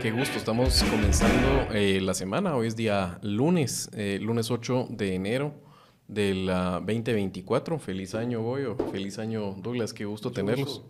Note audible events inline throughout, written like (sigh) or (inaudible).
Qué gusto, estamos comenzando eh, la semana, hoy es día lunes, eh, lunes 8 de enero del 2024. Feliz año, Goyo, feliz año, Douglas, qué gusto tenerlos.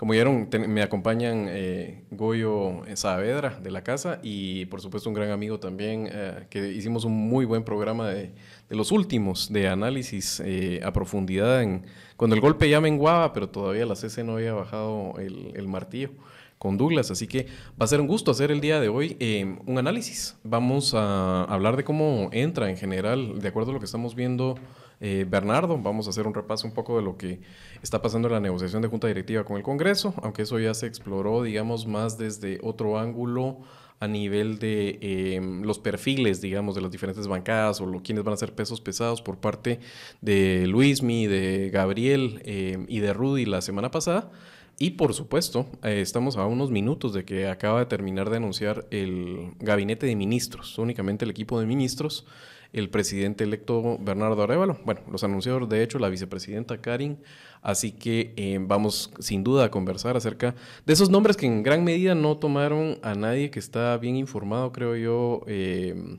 Como vieron, me acompañan eh, Goyo Saavedra de la casa y por supuesto un gran amigo también, que hicimos un muy buen programa de, los últimos de análisis a profundidad en, cuando el golpe ya menguaba, pero todavía la CC no había bajado el, el martillo con Douglas. Así que va a ser un gusto hacer el día de hoy eh, un análisis. Vamos a hablar de cómo entra en general, de acuerdo a lo que estamos viendo. Eh, Bernardo, vamos a hacer un repaso un poco de lo que está pasando en la negociación de junta directiva con el Congreso, aunque eso ya se exploró, digamos, más desde otro ángulo a nivel de em, los perfiles, digamos, de las diferentes bancadas o lo, quienes van a ser pesos pesados por parte de Luismi, de Gabriel em, y de Rudy la semana pasada. Y por supuesto, eh, estamos a unos minutos de que acaba de terminar de anunciar el gabinete de ministros, únicamente el equipo de ministros, el presidente electo Bernardo Arevalo, bueno, los anunciadores de hecho la vicepresidenta Karin, así que eh, vamos sin duda a conversar acerca de esos nombres que en gran medida no tomaron a nadie que está bien informado, creo yo. Eh,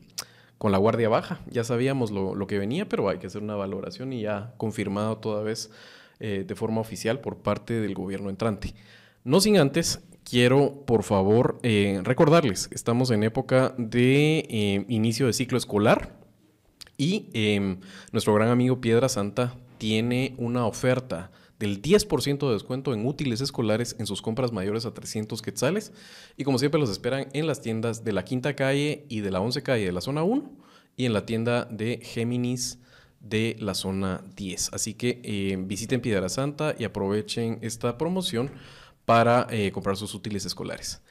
con la guardia baja, ya sabíamos lo, lo que venía, pero hay que hacer una valoración y ya confirmado toda vez eh, de forma oficial por parte del gobierno entrante. No sin antes, quiero por favor eh, recordarles, estamos en época de inicio de ciclo escolar y em, nuestro gran amigo Piedra Santa tiene una oferta del 10% de descuento en útiles escolares en sus compras mayores a 300 quetzales. Y como siempre los esperan en las tiendas de la Quinta Calle y de la Once Calle de la Zona 1 y en la tienda de Géminis de la zona 10. Así que eh, visiten Piedra Santa y aprovechen esta promoción para eh, comprar sus útiles escolares.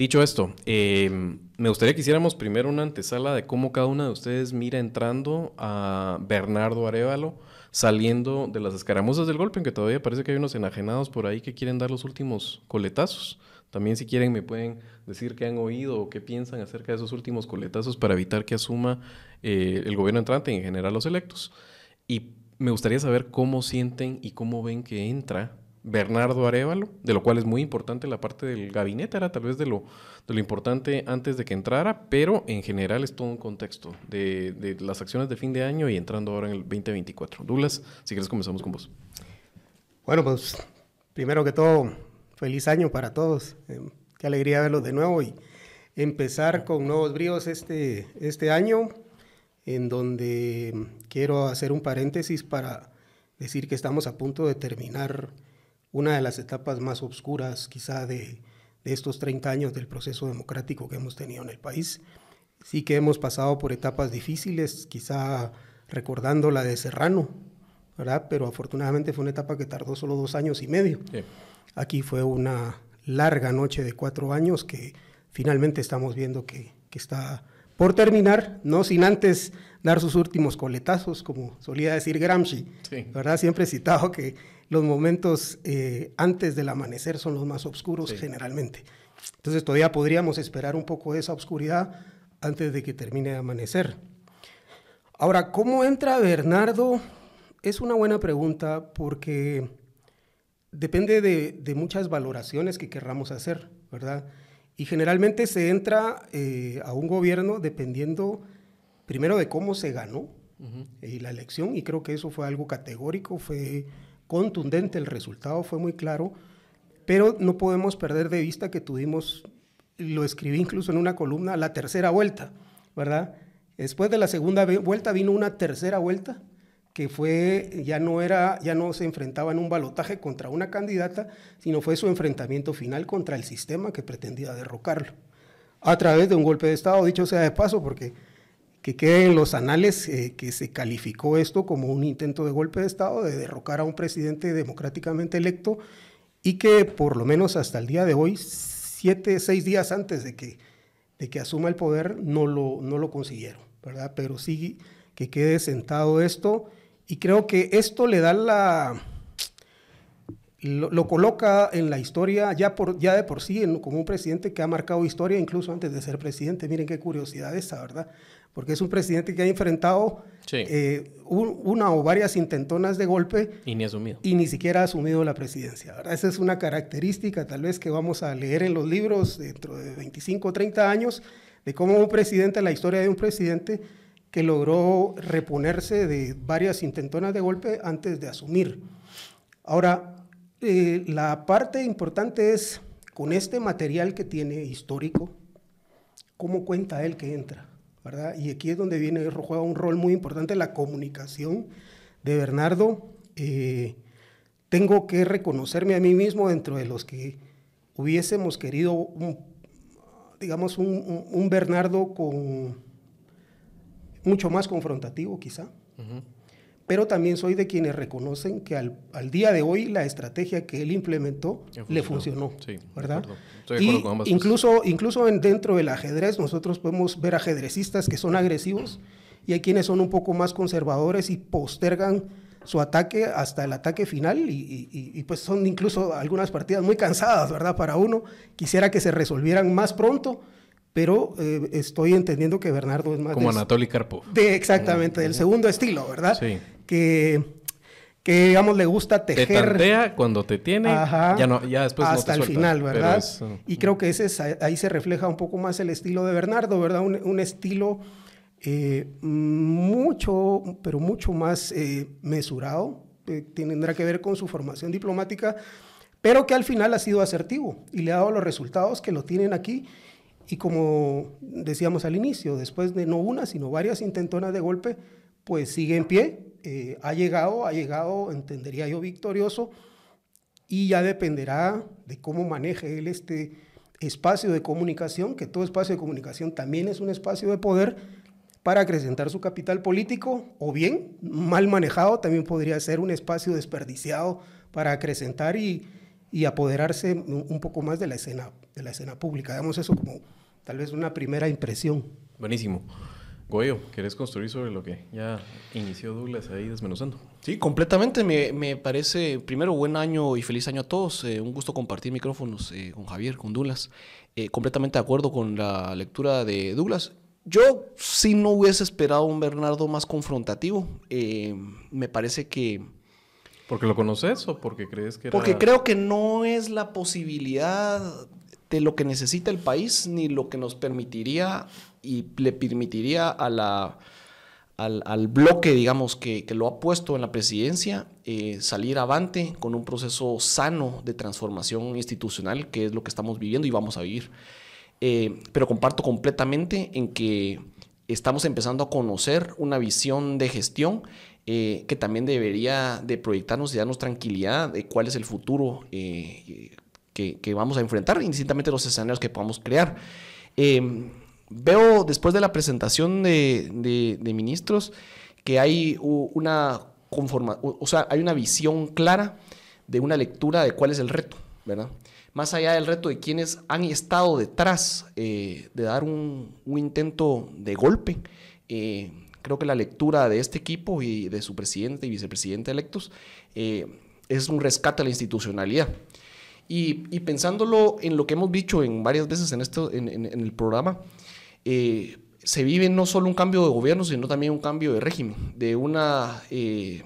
Dicho esto, em, me gustaría que hiciéramos primero una antesala de cómo cada una de ustedes mira entrando a Bernardo Arevalo, saliendo de las escaramuzas del golpe, aunque todavía parece que hay unos enajenados por ahí que quieren dar los últimos coletazos. También si quieren me pueden decir qué han oído o qué piensan acerca de esos últimos coletazos para evitar que asuma eh, el gobierno entrante y en general los electos. Y me gustaría saber cómo sienten y cómo ven que entra Bernardo Arevalo, de lo cual es muy importante la parte del gabinete, era tal vez de lo, de lo importante antes de que entrara, pero en general es todo un contexto de, las acciones de fin de año y entrando ahora en el 2024. Douglas, si quieres comenzamos con vos. Bueno, pues primero que todo, feliz año para todos. Eh, qué alegría verlos de nuevo y empezar con nuevos bríos este, este año, en donde quiero hacer un paréntesis para decir que estamos a punto de terminar una de las etapas más oscuras quizá de, de estos 30 años del proceso democrático que hemos tenido en el país. Sí que hemos pasado por etapas difíciles, quizá recordando la de Serrano, ¿verdad? Pero afortunadamente fue una etapa que tardó solo dos años y medio. Aquí fue una larga noche de cuatro años que finalmente estamos viendo que, está por terminar, no sin antes dar sus últimos coletazos, como solía decir Gramsci, ¿verdad? Siempre he citado que los momentos eh, antes del amanecer son los más oscuros generalmente. Entonces todavía podríamos esperar un poco de esa oscuridad antes de que termine de amanecer. Ahora, ¿cómo entra Bernardo? Es una buena pregunta porque depende de, muchas valoraciones que querramos hacer, ¿verdad? Y generalmente se entra eh, a un gobierno dependiendo primero de cómo se ganó eh, la elección, y creo que eso fue algo categórico, fue contundente, el resultado fue muy claro, pero no podemos perder de vista que tuvimos, lo escribí incluso en una columna, la tercera vuelta, ¿verdad? Después de la segunda vuelta vino una tercera vuelta que fue, ya no era, ya no se enfrentaba en un balotaje contra una candidata, sino fue su enfrentamiento final contra el sistema que pretendía derrocarlo. A través de un golpe de Estado, dicho sea de paso, porque que quede en los anales eh, que se calificó esto como un intento de golpe de Estado, de derrocar a un presidente democráticamente electo, y que por lo menos hasta el día de hoy, siete, seis días antes de que, de que asuma el poder, no lo, no lo consiguieron, ¿verdad? Pero sí que quede sentado esto y creo que esto le da la, lo, coloca en la historia ya, por, ya de por sí como un presidente que ha marcado historia incluso antes de ser presidente. Miren qué curiosidad esa, ¿verdad? Porque es un presidente que ha enfrentado eh, una o varias intentonas de golpe. Y ni asumido. Y ni siquiera ha asumido la presidencia. ¿verdad? Esa es una característica tal vez que vamos a leer en los libros dentro de 25 o 30 años de cómo un presidente, la historia de un presidente que logró reponerse de varias intentonas de golpe antes de asumir. Ahora, eh, la parte importante es, con este material que tiene histórico, cómo cuenta él que entra, ¿verdad? Y aquí es donde viene, juega un rol muy importante la comunicación de Bernardo. Eh, tengo que reconocerme a mí mismo dentro de los que hubiésemos querido, digamos, un, Bernardo con mucho más confrontativo quizá pero también soy de quienes reconocen que al, día de hoy la estrategia que él implementó le funcionó, ¿verdad? y incluso, incluso dentro del ajedrez nosotros podemos ver ajedrecistas que son agresivos y hay quienes son un poco más conservadores y postergan su ataque hasta el ataque final y, pues son incluso algunas partidas muy cansadas, ¿verdad? Para uno quisiera que se resolvieran más pronto, pero eh, estoy entendiendo que Bernardo es más... Como Anatoly Karpov. De, exactamente, del segundo estilo, ¿verdad? Sí que, que digamos, le gusta tejer. Te tantea cuando te tiene, ya, no, ya después hasta no te el final, ¿verdad? Y creo que ese ahí se refleja un poco más el estilo de Bernardo, ¿verdad? Un, estilo eh, mucho, pero mucho más eh, mesurado, eh, tendrá que ver con su formación diplomática, pero que al final ha sido asertivo y le ha dado los resultados que lo tienen aquí. Y como decíamos al inicio, después de no una, sino varias intentonas de golpe, pues sigue en pie, eh, ha llegado, ha llegado, entendería yo, victorioso, y ya dependerá de cómo maneje él este espacio de comunicación, que todo espacio de comunicación también es un espacio de poder para acrecentar su capital político, o bien, mal manejado, también podría ser un espacio desperdiciado para acrecentar y, y apoderarse un poco más de la escena, de la escena pública. Damos eso como tal vez una primera impresión. Buenísimo. Goyo, ¿querés construir sobre lo que ya inició Douglas ahí desmenuzando? Sí, completamente. Me, parece, primero, buen año y feliz año a todos. Eh, un gusto compartir micrófonos eh, con Javier, con Douglas. Eh, completamente de acuerdo con la lectura de Douglas. Yo sí no hubiese esperado un Bernardo más confrontativo. me parece que... ¿Porque lo conoces o porque crees que era... Porque creo que no es la posibilidad de lo que necesita el país ni lo que nos permitiría y le permitiría a la, al, bloque, digamos, que, lo ha puesto en la presidencia, eh, salir avante con un proceso sano de transformación institucional, que es lo que estamos viviendo y vamos a vivir. Eh, pero comparto completamente en que estamos empezando a conocer una visión de gestión eh, que también debería de proyectarnos y darnos tranquilidad de cuál es el futuro que, que, vamos a enfrentar, indistintamente los escenarios que podamos crear veo después de la presentación de, ministros que hay una conforma, o sea, hay una visión clara de una lectura de cuál es el reto, ¿verdad? Más allá del reto de quienes han estado detrás eh, de dar un, intento de golpe, eh, creo que la lectura de este equipo y de su presidente y vicepresidente electos eh, es un rescate a la institucionalidad. Y, pensándolo en lo que hemos dicho en varias veces en, esto, en el programa, eh, se vive no solo un cambio de gobierno, sino también un cambio de régimen, de una, eh,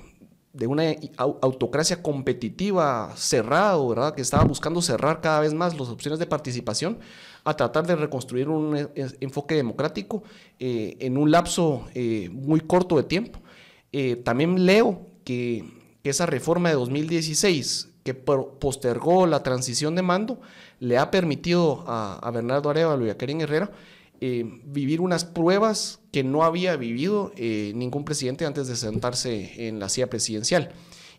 de una autocracia competitiva cerrada, ¿verdad? que estaba buscando cerrar cada vez más las opciones de participación, a tratar de reconstruir un eh, enfoque democrático en un lapso muy corto de tiempo. también leo que, esa reforma de 2016, que postergó la transición de mando, le ha permitido a, a Bernardo Arevalo y a Karen Herrera eh, vivir unas pruebas que no había vivido eh, ningún presidente antes de sentarse en la silla presidencial.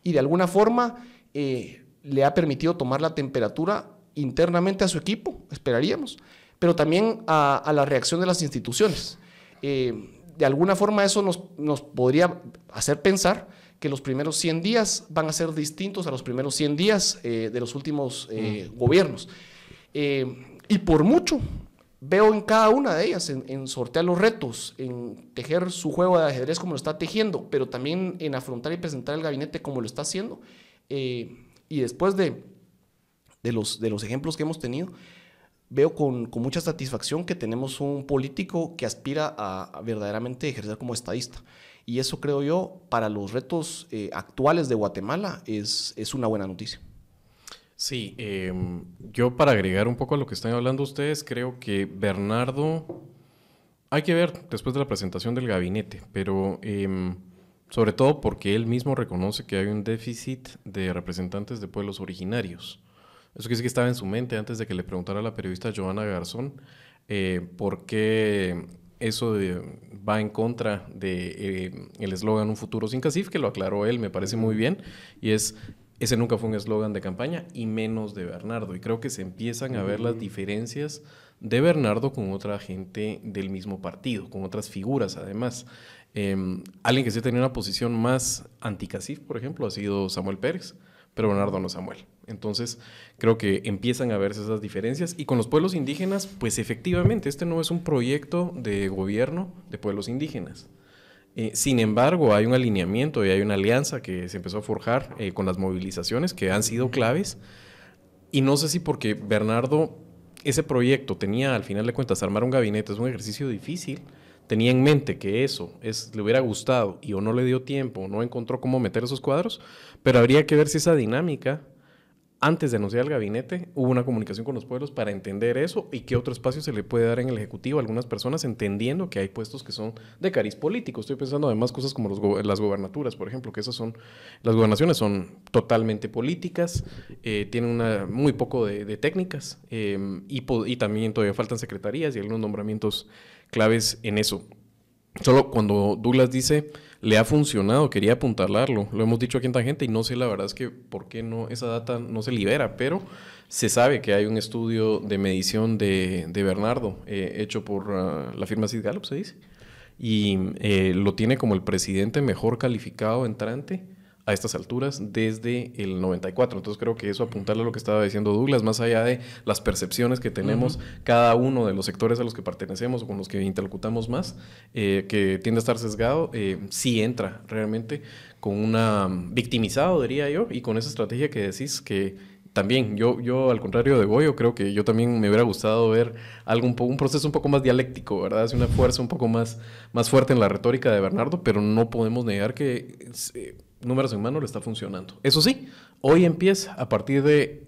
Y de alguna forma eh, le ha permitido tomar la temperatura internamente a su equipo, esperaríamos, pero también a, la reacción de las instituciones. de alguna forma eso nos, nos, podría hacer pensar que los primeros 100 días van a ser distintos a los primeros 100 días de los últimos mm. gobiernos. y por mucho, veo en cada una de ellas, en, sortear los retos, en tejer su juego de ajedrez como lo está tejiendo, pero también en afrontar y presentar el gabinete como lo está haciendo, eh, Y después de, de, los, de los ejemplos que hemos tenido, veo con, con, mucha satisfacción que tenemos un político que aspira a, verdaderamente ejercer como estadista. Y eso creo yo, para los retos eh, actuales de Guatemala, es, es una buena noticia. Sí, em, yo para agregar un poco a lo que están hablando ustedes, creo que Bernardo, hay que ver después de la presentación del gabinete, pero em, sobre todo porque él mismo reconoce que hay un déficit de representantes de pueblos originarios. Eso que sí que estaba en su mente antes de que le preguntara a la periodista Joana Garzón eh, por qué eso va en contra de eh, el eslogan Un futuro sin CACIF, que lo aclaró él, me parece muy bien, y es ese nunca fue un eslogan de campaña y menos de Bernardo. Y creo que se empiezan a ver las diferencias de Bernardo con otra gente del mismo partido, con otras figuras además. Em, alguien que sí tenía una posición más anticasif, por ejemplo, ha sido Samuel Pérez, pero Bernardo no Samuel. Entonces, creo que empiezan a verse esas diferencias. Y con los pueblos indígenas, pues efectivamente, este no es un proyecto de gobierno de pueblos indígenas. Eh, sin embargo, hay un alineamiento y hay una alianza que se empezó a forjar eh, con las movilizaciones que han sido claves. Y no sé si porque Bernardo, ese proyecto tenía al final de cuentas armar un gabinete, es un ejercicio difícil, tenía en mente que eso es, le hubiera gustado y o no le dio tiempo o no encontró cómo meter esos cuadros, pero habría que ver si esa dinámica antes de anunciar el gabinete, hubo una comunicación con los pueblos para entender eso y qué otro espacio se le puede dar en el Ejecutivo a algunas personas, entendiendo que hay puestos que son de cariz político. Estoy pensando además cosas como las gobernaturas, por ejemplo, que esas son, las gobernaciones son totalmente políticas, eh, tienen una, muy poco de, técnicas y, y también todavía faltan secretarías y algunos nombramientos claves en eso. Solo cuando Douglas dice le ha funcionado, quería apuntalarlo, lo hemos dicho aquí en Tangente y no sé la verdad es que por qué no, esa data no se libera, pero se sabe que hay un estudio de medición de, Bernardo eh, hecho por ah, la firma Sid Gallup, se dice, y eh, lo tiene como el presidente mejor calificado entrante a estas alturas desde el 94. Entonces creo que eso apuntarle a lo que estaba diciendo Douglas, más allá de las percepciones que tenemos cada uno de los sectores a los que pertenecemos o con los que interlocutamos más, eh, que tiende a estar sesgado, eh, sí entra realmente con una victimizado, diría yo, y con esa estrategia que decís que también, yo, yo al contrario de Goyo, creo que yo también me hubiera gustado ver algo un, proceso un poco más dialéctico, ¿verdad? Hace una fuerza un poco más, más fuerte en la retórica de Bernardo, pero no podemos negar que eh, números en mano le está funcionando. Eso sí, hoy empieza a partir de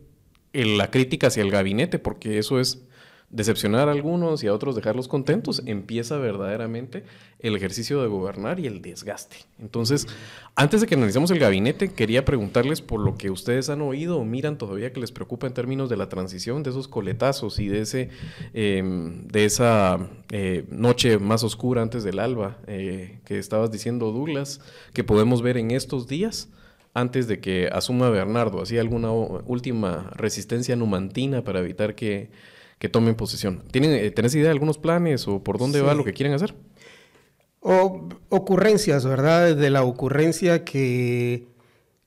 la crítica hacia el gabinete, porque eso es decepcionar a algunos y a otros dejarlos contentos, empieza verdaderamente el ejercicio de gobernar y el desgaste. Entonces, antes de que analicemos el gabinete, quería preguntarles por lo que ustedes han oído o miran todavía que les preocupa en términos de la transición, de esos coletazos y de, ese, em, de esa eh, noche más oscura antes del alba eh, que estabas diciendo, Douglas, que podemos ver en estos días antes de que asuma Bernardo, ¿hacía alguna última resistencia numantina para evitar que que tomen posesión. ¿Tienen, eh, ¿Tenés idea de algunos planes o por dónde va lo que quieren hacer? O, ocurrencias, ¿verdad? De la ocurrencia que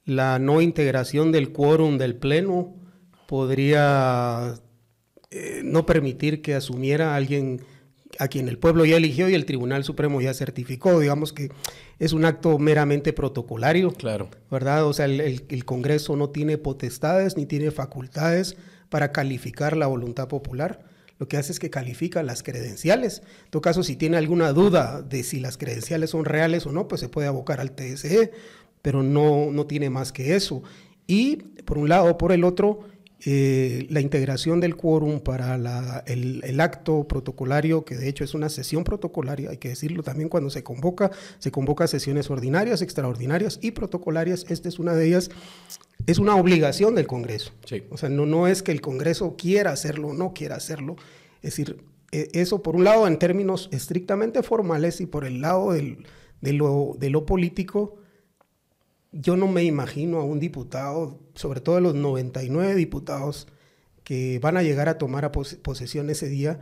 la no integración del quórum del Pleno podría eh, no permitir que asumiera alguien a quien el pueblo ya eligió y el Tribunal Supremo ya certificó. Digamos que es un acto meramente protocolario. Claro. ¿Verdad? O sea, el, el Congreso no tiene potestades ni tiene facultades para calificar la voluntad popular. Lo que hace es que califica las credenciales. En todo caso, si tiene alguna duda de si las credenciales son reales o no, pues se puede abocar al TSE, pero no, no tiene más que eso. Y por un lado, por el otro, eh, la integración del quórum para el, acto protocolario, que de hecho es una sesión protocolaria, hay que decirlo también cuando se convoca, se convoca sesiones ordinarias, extraordinarias y protocolarias, esta es una de ellas, es una obligación del Congreso. O sea, no, no es que el Congreso quiera hacerlo o no quiera hacerlo, es decir, e, eso por un lado en términos estrictamente formales y por el lado de, lo, de lo político, yo no me imagino a un diputado, sobre todo los 99 diputados que van a llegar a tomar posesión ese día,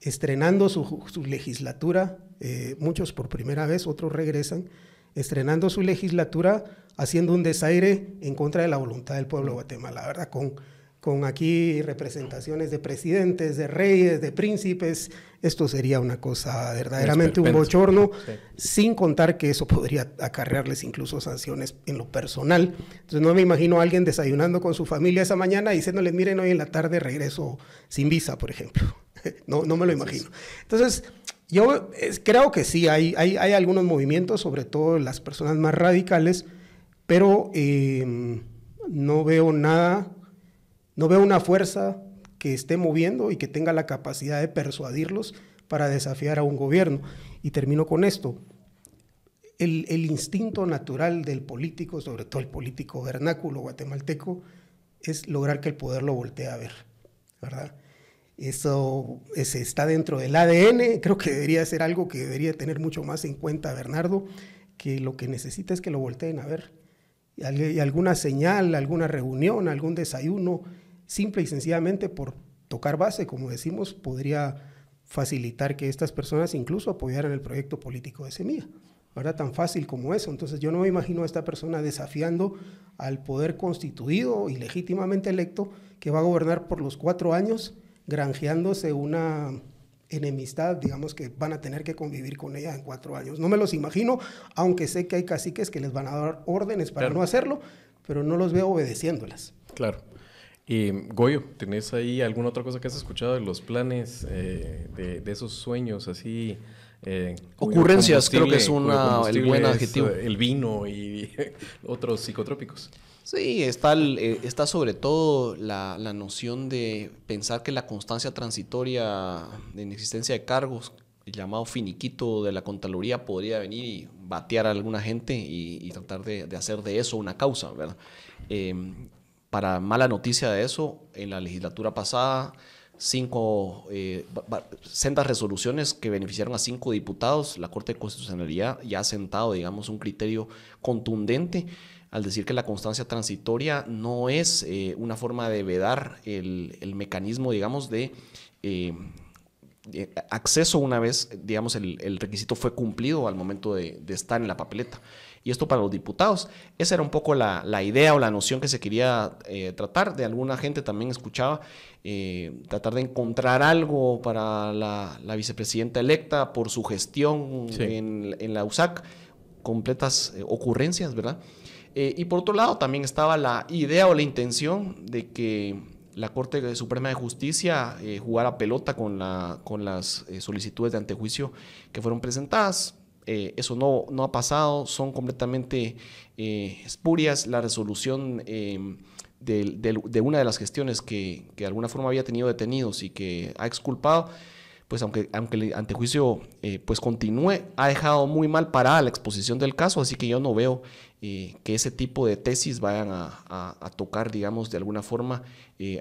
estrenando su, legislatura, eh, muchos por primera vez, otros regresan, estrenando su legislatura, haciendo un desaire en contra de la voluntad del pueblo de Guatemala, ¿verdad? Con, con aquí representaciones de presidentes, de reyes, de príncipes, esto sería una cosa verdaderamente un bochorno, sin contar que eso podría acarrearles incluso sanciones en lo personal. Entonces no me imagino a alguien desayunando con su familia esa mañana diciéndoles, miren, hoy en la tarde regreso sin visa, por ejemplo. (laughs) no, no me lo imagino. Entonces, yo creo que sí, hay, hay, hay, algunos movimientos, sobre todo las personas más radicales, pero eh, no veo nada no veo una fuerza que esté moviendo y que tenga la capacidad de persuadirlos para desafiar a un gobierno. Y termino con esto. El, instinto natural del político, sobre todo el político vernáculo guatemalteco, es lograr que el poder lo voltee a ver, ¿verdad? Eso está dentro del ADN, creo que debería ser algo que debería tener mucho más en cuenta Bernardo, que lo que necesita es que lo volteen a ver. y alguna señal, alguna reunión, algún desayuno, simple y sencillamente por tocar base, como decimos, podría facilitar que estas personas incluso apoyaran el proyecto político de Semilla. ¿verdad? Tan fácil como eso. Entonces yo no me imagino a esta persona desafiando al poder constituido y legítimamente electo que va a gobernar por los cuatro años, granjeándose una enemistad, digamos que van a tener que convivir con ella en cuatro años. No me los imagino, aunque sé que hay caciques que les van a dar órdenes para no hacerlo, pero no los veo obedeciéndolas. Claro. Y Goyo, ¿tenés ahí alguna otra cosa que has escuchado de los planes, eh, de, esos sueños así? Eh, Ocurrencias, creo que es una, el buen adjetivo. Eh, el vino y (laughs) otros psicotrópicos. Sí, está, está sobre todo la, la, noción de pensar que la constancia transitoria en existencia de cargos, el llamado finiquito de la Contraloría, podría venir y batear a alguna gente y, tratar de, de, hacer de eso una causa, ¿verdad? Para mala noticia de eso, en la legislatura pasada, cinco eh, sendas resoluciones que beneficiaron a cinco diputados. La Corte de Constitucionalidad ya ha sentado, digamos, un criterio contundente al decir que la constancia transitoria no es eh, una forma de vedar el, mecanismo, digamos, de eh, acceso una vez, digamos, el, requisito fue cumplido al momento de estar en la papeleta y esto para los diputados. Esa era un poco la, idea o la noción que se quería eh, tratar. De alguna gente también escuchaba eh, tratar de encontrar algo para la, vicepresidenta electa por su gestión en, la USAC, completas eh, ocurrencias, ¿verdad? y por otro lado también estaba la idea o la intención de que la Corte Suprema de Justicia jugara pelota con, la, con las solicitudes de antejuicio que fueron presentadas. Eh, eso no, no, ha pasado, son completamente eh, espurias. La resolución eh, de, una de las gestiones que, que, de alguna forma había tenido detenidos y que ha exculpado, pues aunque, aunque el antejuicio pues continúe, ha dejado muy mal parada la exposición del caso, así que yo no veo que ese tipo de tesis vayan a, tocar, digamos, de alguna forma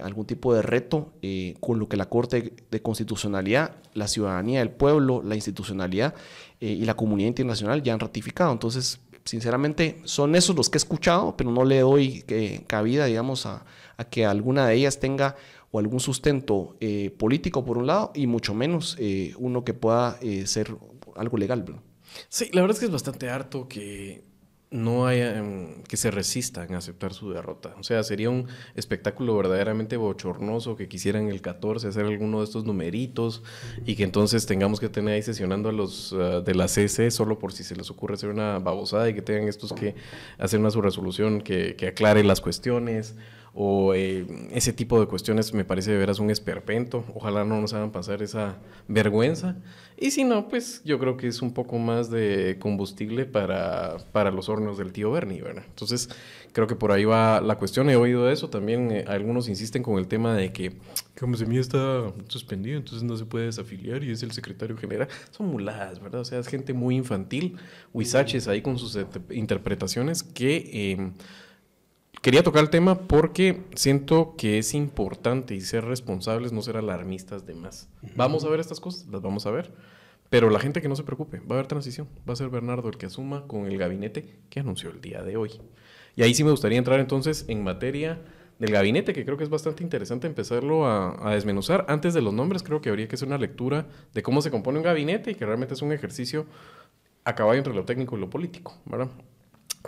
algún tipo de reto con lo que la Corte de Constitucionalidad, la ciudadanía, el pueblo, la institucionalidad eh, y la comunidad internacional ya han ratificado. Entonces, sinceramente, son esos los que he escuchado, pero no le doy eh, cabida, digamos, a, que alguna de ellas tenga o algún sustento eh, político por un lado y mucho menos uno que pueda ser algo legal. Sí, la verdad es que es bastante harto que no haya em, que se resistan a aceptar su derrota. O sea, sería un espectáculo verdaderamente bochornoso que quisieran el 14 hacer alguno de estos numeritos y que entonces tengamos que tener ahí sesionando a los ah, de la CC solo por si se les ocurre hacer una babosada y que tengan estos que hacer una su resolución que, que aclare las cuestiones o eh, ese tipo de cuestiones me parece de veras un esperpento. Ojalá no nos hagan pasar esa vergüenza. Y si no, pues yo creo que es un poco más de combustible para, para los hornos del tío Bernie, ¿verdad? Entonces, creo que por ahí va la cuestión. He oído eso también. Eh, algunos insisten con el tema de que como Semilla está suspendido, entonces no se puede desafiliar y es el secretario general. Son muladas, ¿verdad? O sea, es gente muy infantil. Huizaches ahí con sus interpretaciones que... Eh, Quería tocar el tema porque siento que es importante y ser responsables, no ser alarmistas de más. Vamos a ver estas cosas, las vamos a ver. Pero la gente que no se preocupe, va a haber transición. Va a ser Bernardo el que asuma con el gabinete que anunció el día de hoy. Y ahí sí me gustaría entrar entonces en materia del gabinete, que creo que es bastante interesante empezarlo a, a, desmenuzar. Antes de los nombres, creo que habría que hacer una lectura de cómo se compone un gabinete y que realmente es un ejercicio a caballo entre lo técnico y lo político, ¿verdad?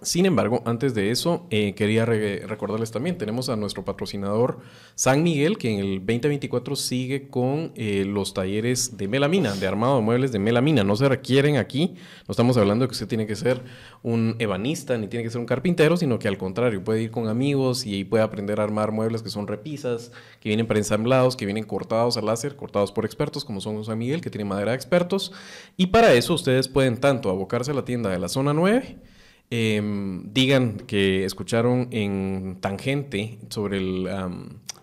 Sin embargo, antes de eso, eh, quería recordarles también, tenemos a nuestro patrocinador San Miguel, que en el 2024 sigue con eh, los talleres de melamina, de armado de muebles de melamina. No se requieren aquí, no estamos hablando de que usted tiene que ser un ebanista ni tiene que ser un carpintero, sino que al contrario, puede ir con amigos y puede aprender a armar muebles que son repisas, que vienen preensamblados, que vienen cortados al láser, cortados por expertos, como son San Miguel, que tiene madera de expertos. Y para eso ustedes pueden tanto abocarse a la tienda de la zona 9, Em, digan que escucharon en Tangente sobre el,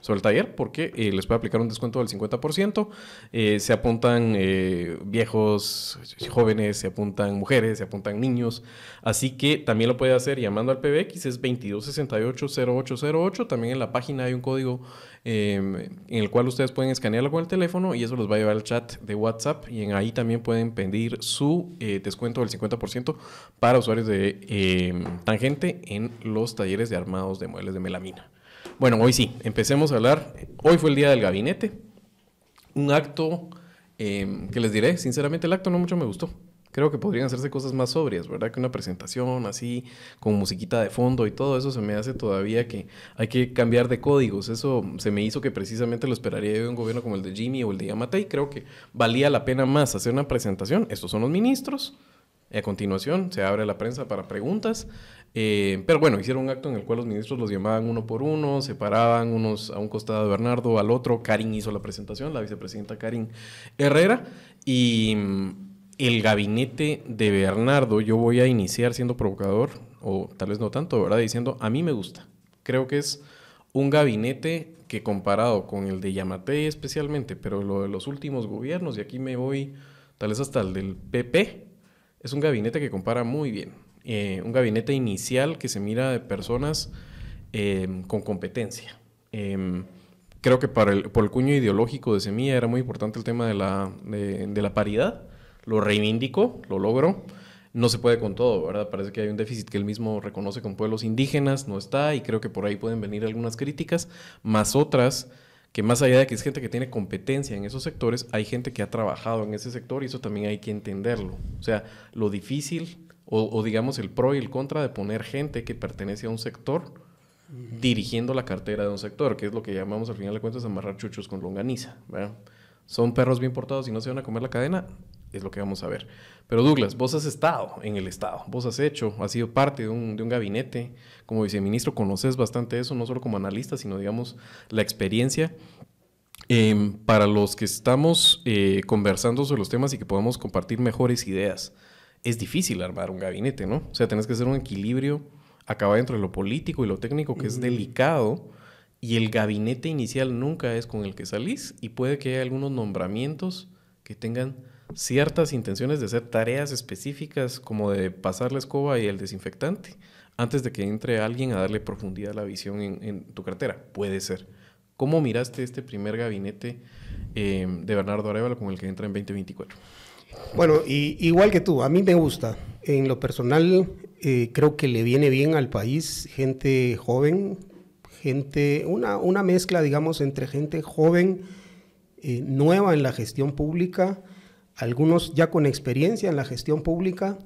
sobre el taller, porque eh, les puede aplicar un descuento del 50%. Eh, se apuntan eh, viejos, jóvenes, se apuntan mujeres, se apuntan niños. Así que también lo puede hacer llamando al PBX, es 2268-0808. También en la página hay un código Em, en el cual ustedes pueden escanearlo con el teléfono y eso los va a llevar al chat de WhatsApp y en ahí también pueden pedir su eh, descuento del 50% para usuarios de tangente en los talleres de armados de muebles de melamina. Bueno, hoy sí, empecemos a hablar. Hoy fue el día del gabinete, un acto em, que les diré, sinceramente el acto no mucho me gustó. Creo que podrían hacerse cosas más sobrias, ¿verdad? Que una presentación así, con musiquita de fondo y todo eso se me hace todavía que hay que cambiar de códigos. Eso se me hizo que precisamente lo esperaría de un gobierno como el de Jimmy o el de Yamatei. Creo que valía la pena más hacer una presentación. Estos son los ministros. A continuación se abre la prensa para preguntas. Eh, pero bueno, hicieron un acto en el cual los ministros los llamaban uno por uno, separaban unos a un costado de Bernardo, al otro. Karin hizo la presentación, la vicepresidenta Karin Herrera. Y el gabinete de Bernardo, yo voy a iniciar siendo provocador, o tal vez no tanto, ¿verdad? Diciendo, a mí me gusta. Creo que es un gabinete que comparado con el de Yamate especialmente, pero lo de los últimos gobiernos, y aquí me voy tal vez hasta el del PP, es un gabinete que compara muy bien. Eh, un gabinete inicial que se mira de personas em, con competencia. Em, creo que para el, por el cuño ideológico de Semilla era muy importante el tema de la, de la paridad lo reivindicó, lo logró. No se puede con todo, ¿verdad? Parece que hay un déficit que él mismo reconoce con pueblos indígenas, no está, y creo que por ahí pueden venir algunas críticas, más otras que más allá de que es gente que tiene competencia en esos sectores, hay gente que ha trabajado en ese sector y eso también hay que entenderlo. O sea, lo difícil o, digamos el pro y el contra de poner gente que pertenece a un sector dirigiendo la cartera de un sector, que es lo que llamamos al final de cuentas amarrar chuchos con longaniza. ¿verdad? Son perros bien portados y no se van a comer la cadena, es lo que vamos a ver. Pero Douglas, vos has estado en el Estado, vos has hecho, has sido parte de un, de un gabinete, como viceministro conoces bastante eso, no solo como analista, sino digamos la experiencia. Em, para los que estamos eh, conversando sobre los temas y que podamos compartir mejores ideas, es difícil armar un gabinete, ¿no? O sea, tenés que hacer un equilibrio acaba entre lo político y lo técnico, que es delicado, y el gabinete inicial nunca es con el que salís, y puede que haya algunos nombramientos que tengan ciertas intenciones de hacer tareas específicas como de pasar la escoba y el desinfectante antes de que entre alguien a darle profundidad a la visión en, tu cartera. Puede ser. ¿Cómo miraste este primer gabinete eh, de Bernardo Arevalo con el que entra en 2024? Bueno, y, igual que tú, a mí me gusta. En lo personal, eh, creo que le viene bien al país gente joven, gente, una, una mezcla, digamos, entre gente joven, eh, nueva en la gestión pública, algunos ya con experiencia en la gestión pública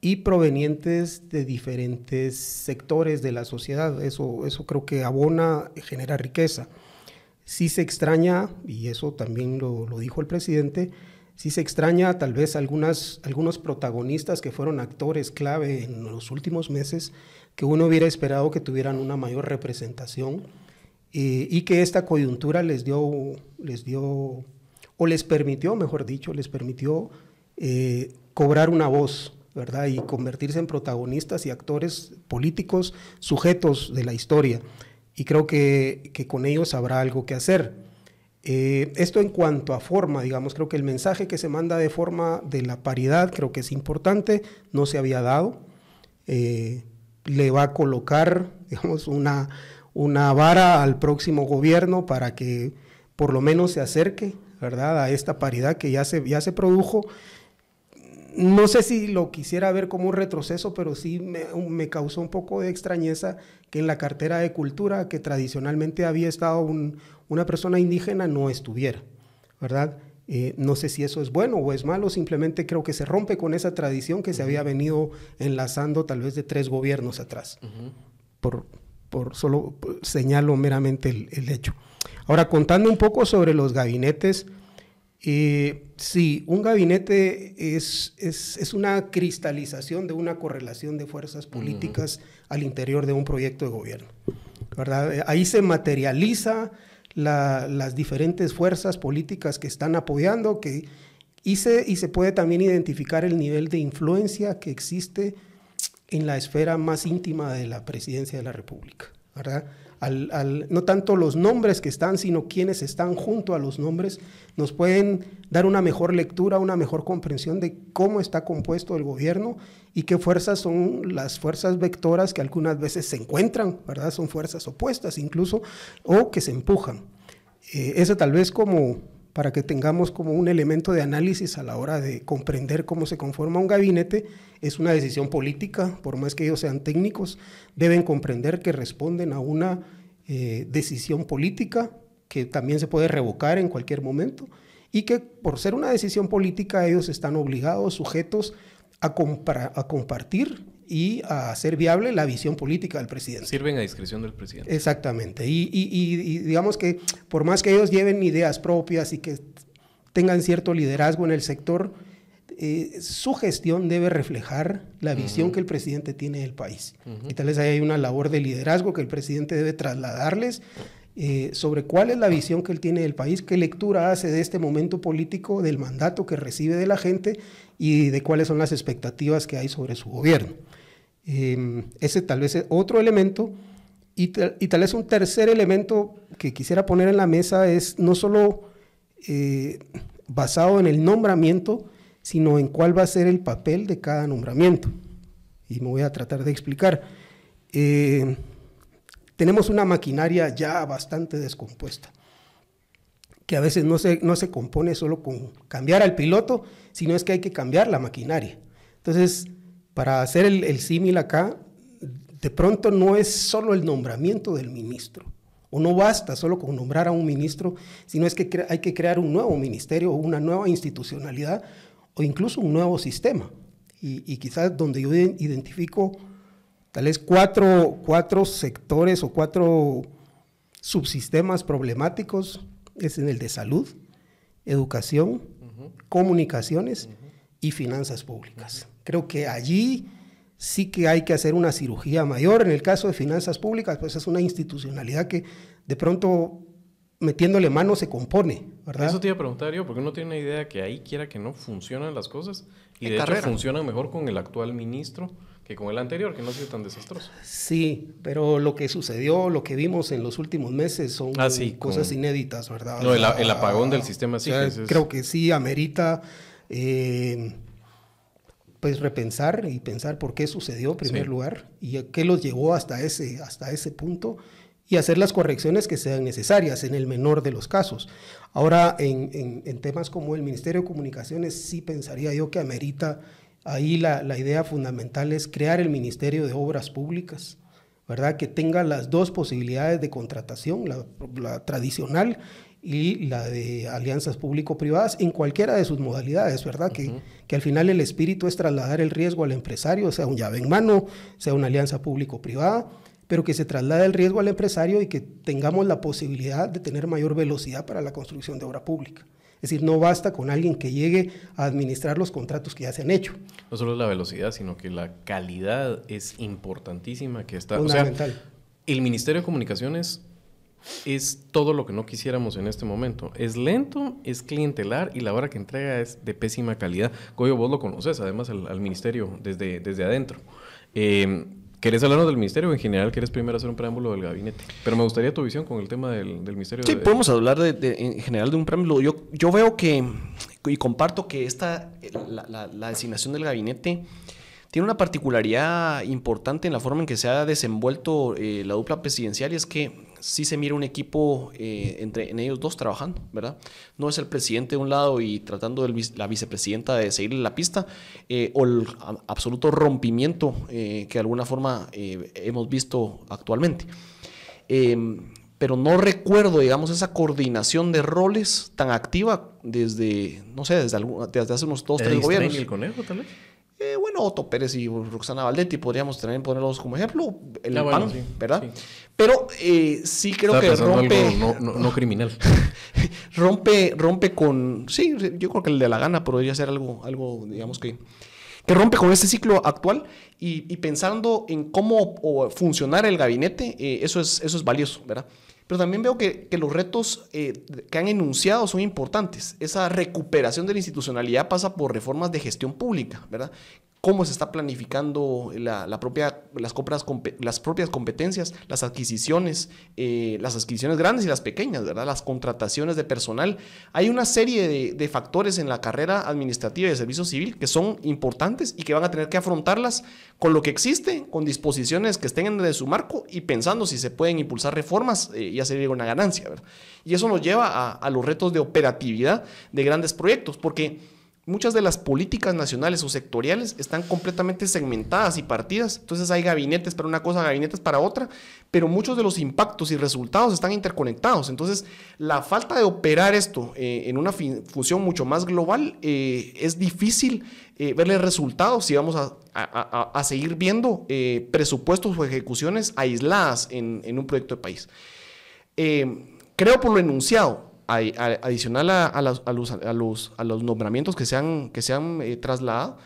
y provenientes de diferentes sectores de la sociedad. Eso, eso creo que abona, genera riqueza. Sí se extraña, y eso también lo, dijo el presidente, sí se extraña tal vez algunas, algunos protagonistas que fueron actores clave en los últimos meses, que uno hubiera esperado que tuvieran una mayor representación eh, y que esta coyuntura les dio, les dio o les permitió, mejor dicho, les permitió eh, cobrar una voz, ¿verdad? Y convertirse en protagonistas y actores políticos sujetos de la historia. Y creo que, que con ellos habrá algo que hacer. Eh, esto en cuanto a forma, digamos, creo que el mensaje que se manda de forma de la paridad creo que es importante, no se había dado. Eh, le va a colocar, (laughs) digamos, una, una vara al próximo gobierno para que por lo menos se acerque ¿verdad? A esta paridad que ya se, ya se produjo. No sé si lo quisiera ver como un retroceso, pero sí me, causó un poco de extrañeza que en la cartera de cultura, que tradicionalmente había estado una persona indígena, no estuviera, ¿verdad? Eh, no sé si eso es bueno o es malo, simplemente creo que se rompe con esa tradición que se había venido enlazando tal vez de tres gobiernos atrás. por, por, solo señalo meramente el, hecho. Ahora, contando un poco sobre los gabinetes, eh, sí, un gabinete es, es, una cristalización de una correlación de fuerzas políticas al interior de un proyecto de gobierno. ¿verdad? Ahí se materializa las diferentes fuerzas políticas que están apoyando, que, y, se, y se puede también identificar el nivel de influencia que existe en la esfera más íntima de la presidencia de la República. ¿verdad? No tanto los nombres que están, sino quienes están junto a los nombres, nos pueden dar una mejor lectura, una mejor comprensión de cómo está compuesto el gobierno y qué fuerzas son las fuerzas vectoras que algunas veces se encuentran, ¿verdad? Son fuerzas opuestas incluso, o que se empujan. Eh, eso tal vez como para que tengamos como un elemento de análisis a la hora de comprender cómo se conforma un gabinete, es una decisión política, por más que ellos sean técnicos, deben comprender que responden a una eh, decisión política que también se puede revocar en cualquier momento y que por ser una decisión política ellos están obligados, sujetos a, a compartir y a hacer viable la visión política del presidente. Sirven a discreción del presidente. Exactamente. Y, y, digamos que por más que ellos lleven ideas propias y que tengan cierto liderazgo en el sector, eh, su gestión debe reflejar la visión que el presidente tiene del país. Y tal vez ahí hay una labor de liderazgo que el presidente debe trasladarles eh, sobre cuál es la visión que él tiene del país, qué lectura hace de este momento político, del mandato que recibe de la gente y de cuáles son las expectativas que hay sobre su gobierno. Em, ese tal vez es otro elemento. Y, tal vez un tercer elemento que quisiera poner en la mesa es no solo eh, basado en el nombramiento, sino en cuál va a ser el papel de cada nombramiento. Y me voy a tratar de explicar. Eh, tenemos una maquinaria ya bastante descompuesta, que a veces no se, no se compone solo con cambiar al piloto, sino es que hay que cambiar la maquinaria. Entonces, para hacer el, símil acá, de pronto no es solo el nombramiento del ministro, o no basta solo con nombrar a un ministro, sino es que hay que crear un nuevo ministerio o una nueva institucionalidad o incluso un nuevo sistema. Y, quizás donde yo identifico tal vez cuatro, cuatro sectores o cuatro subsistemas problemáticos es en el de salud, educación, comunicaciones y finanzas públicas. Creo que allí sí que hay que hacer una cirugía mayor. En el caso de finanzas públicas, pues es una institucionalidad que de pronto metiéndole mano se compone, ¿verdad? Eso te iba a preguntar yo, porque uno tiene una idea que ahí quiera que no funcionan las cosas y de hecho funcionan mejor con el actual ministro que con el anterior, que no ha sido tan desastroso. Sí, pero lo que sucedió, lo que vimos en los últimos meses son ah, cosas inéditas, ¿verdad? No, el, apagón del sistema sí. creo que sí amerita eh, pues repensar y pensar por qué sucedió en primer lugar y qué los llevó hasta ese, hasta ese punto y hacer las correcciones que sean necesarias en el menor de los casos. Ahora, en, en, temas como el Ministerio de Comunicaciones, sí pensaría yo que amerita, ahí la, la, idea fundamental es crear el Ministerio de Obras Públicas, ¿verdad? Que tenga las dos posibilidades de contratación, la, la tradicional y la de alianzas público-privadas en cualquiera de sus modalidades, ¿verdad? que, que, al final el espíritu es trasladar el riesgo al empresario, sea un llave en mano, sea una alianza público-privada, pero que se traslade el riesgo al empresario y que tengamos la posibilidad de tener mayor velocidad para la construcción de obra pública. Es decir, no basta con alguien que llegue a administrar los contratos que ya se han hecho. No solo la velocidad, sino que la calidad es importantísima que está... Fundamental. O sea, el Ministerio de Comunicaciones es todo lo que no quisiéramos en este momento. Es lento, es clientelar y la hora que entrega es de pésima calidad. Goyo, vos lo conoces, además, al, ministerio desde, desde adentro. Eh, ¿Querés hablarnos del ministerio o en general querés primero hacer un preámbulo del gabinete? Pero me gustaría tu visión con el tema del, del ministerio. Sí, podemos hablar de, en general de un preámbulo. Yo, yo veo que, y comparto que esta, la, la designación del gabinete tiene una particularidad importante en la forma en que se ha desenvuelto eh, la dupla presidencial y es que sí se mira un equipo eh, entre en ellos dos trabajando, ¿verdad? No es el presidente de un lado y tratando de la vicepresidenta de seguirle la pista eh, o el absoluto rompimiento que de alguna forma hemos visto actualmente. pero no recuerdo, digamos, esa coordinación de roles tan activa desde, no sé, desde, desde hace unos dos, tres gobiernos. el conejo, vez? Eh, bueno, Otto Pérez y Roxana Valdetti podríamos también ponerlos como ejemplo. El ah, PAN, ¿verdad? Pero eh, sí creo que rompe. no, no, criminal. (laughs) rompe, rompe con. Sí, yo creo que el de la gana podría ser algo, algo digamos que. Que rompe con este ciclo actual y, pensando en cómo funcionar el gabinete, eh, eso, es, eso es valioso, ¿verdad? Pero también veo que, los retos eh, que han enunciado son importantes. Esa recuperación de la institucionalidad pasa por reformas de gestión pública, ¿verdad? Cómo se está planificando la, propia, las, compras, las propias competencias, las adquisiciones, eh, las adquisiciones grandes y las pequeñas, ¿verdad? Las contrataciones de personal. Hay una serie de, factores en la carrera administrativa y de servicio civil que son importantes y que van a tener que afrontarlas con lo que existe, con disposiciones que estén en su marco y pensando si se pueden impulsar reformas eh, y hacer una ganancia, ¿verdad? Y eso nos lleva a, a los retos de operatividad de grandes proyectos, porque Muchas de las políticas nacionales o sectoriales están completamente segmentadas y partidas. Entonces hay gabinetes para una cosa, gabinetes para otra, pero muchos de los impactos y resultados están interconectados. Entonces la falta de operar esto eh, en una función mucho más global eh, es difícil eh, verle resultados si vamos a, seguir viendo presupuestos o ejecuciones aisladas en, un proyecto de país. creo por lo enunciado adicional a, los, a, los, nombramientos que se han, que se han eh, trasladado,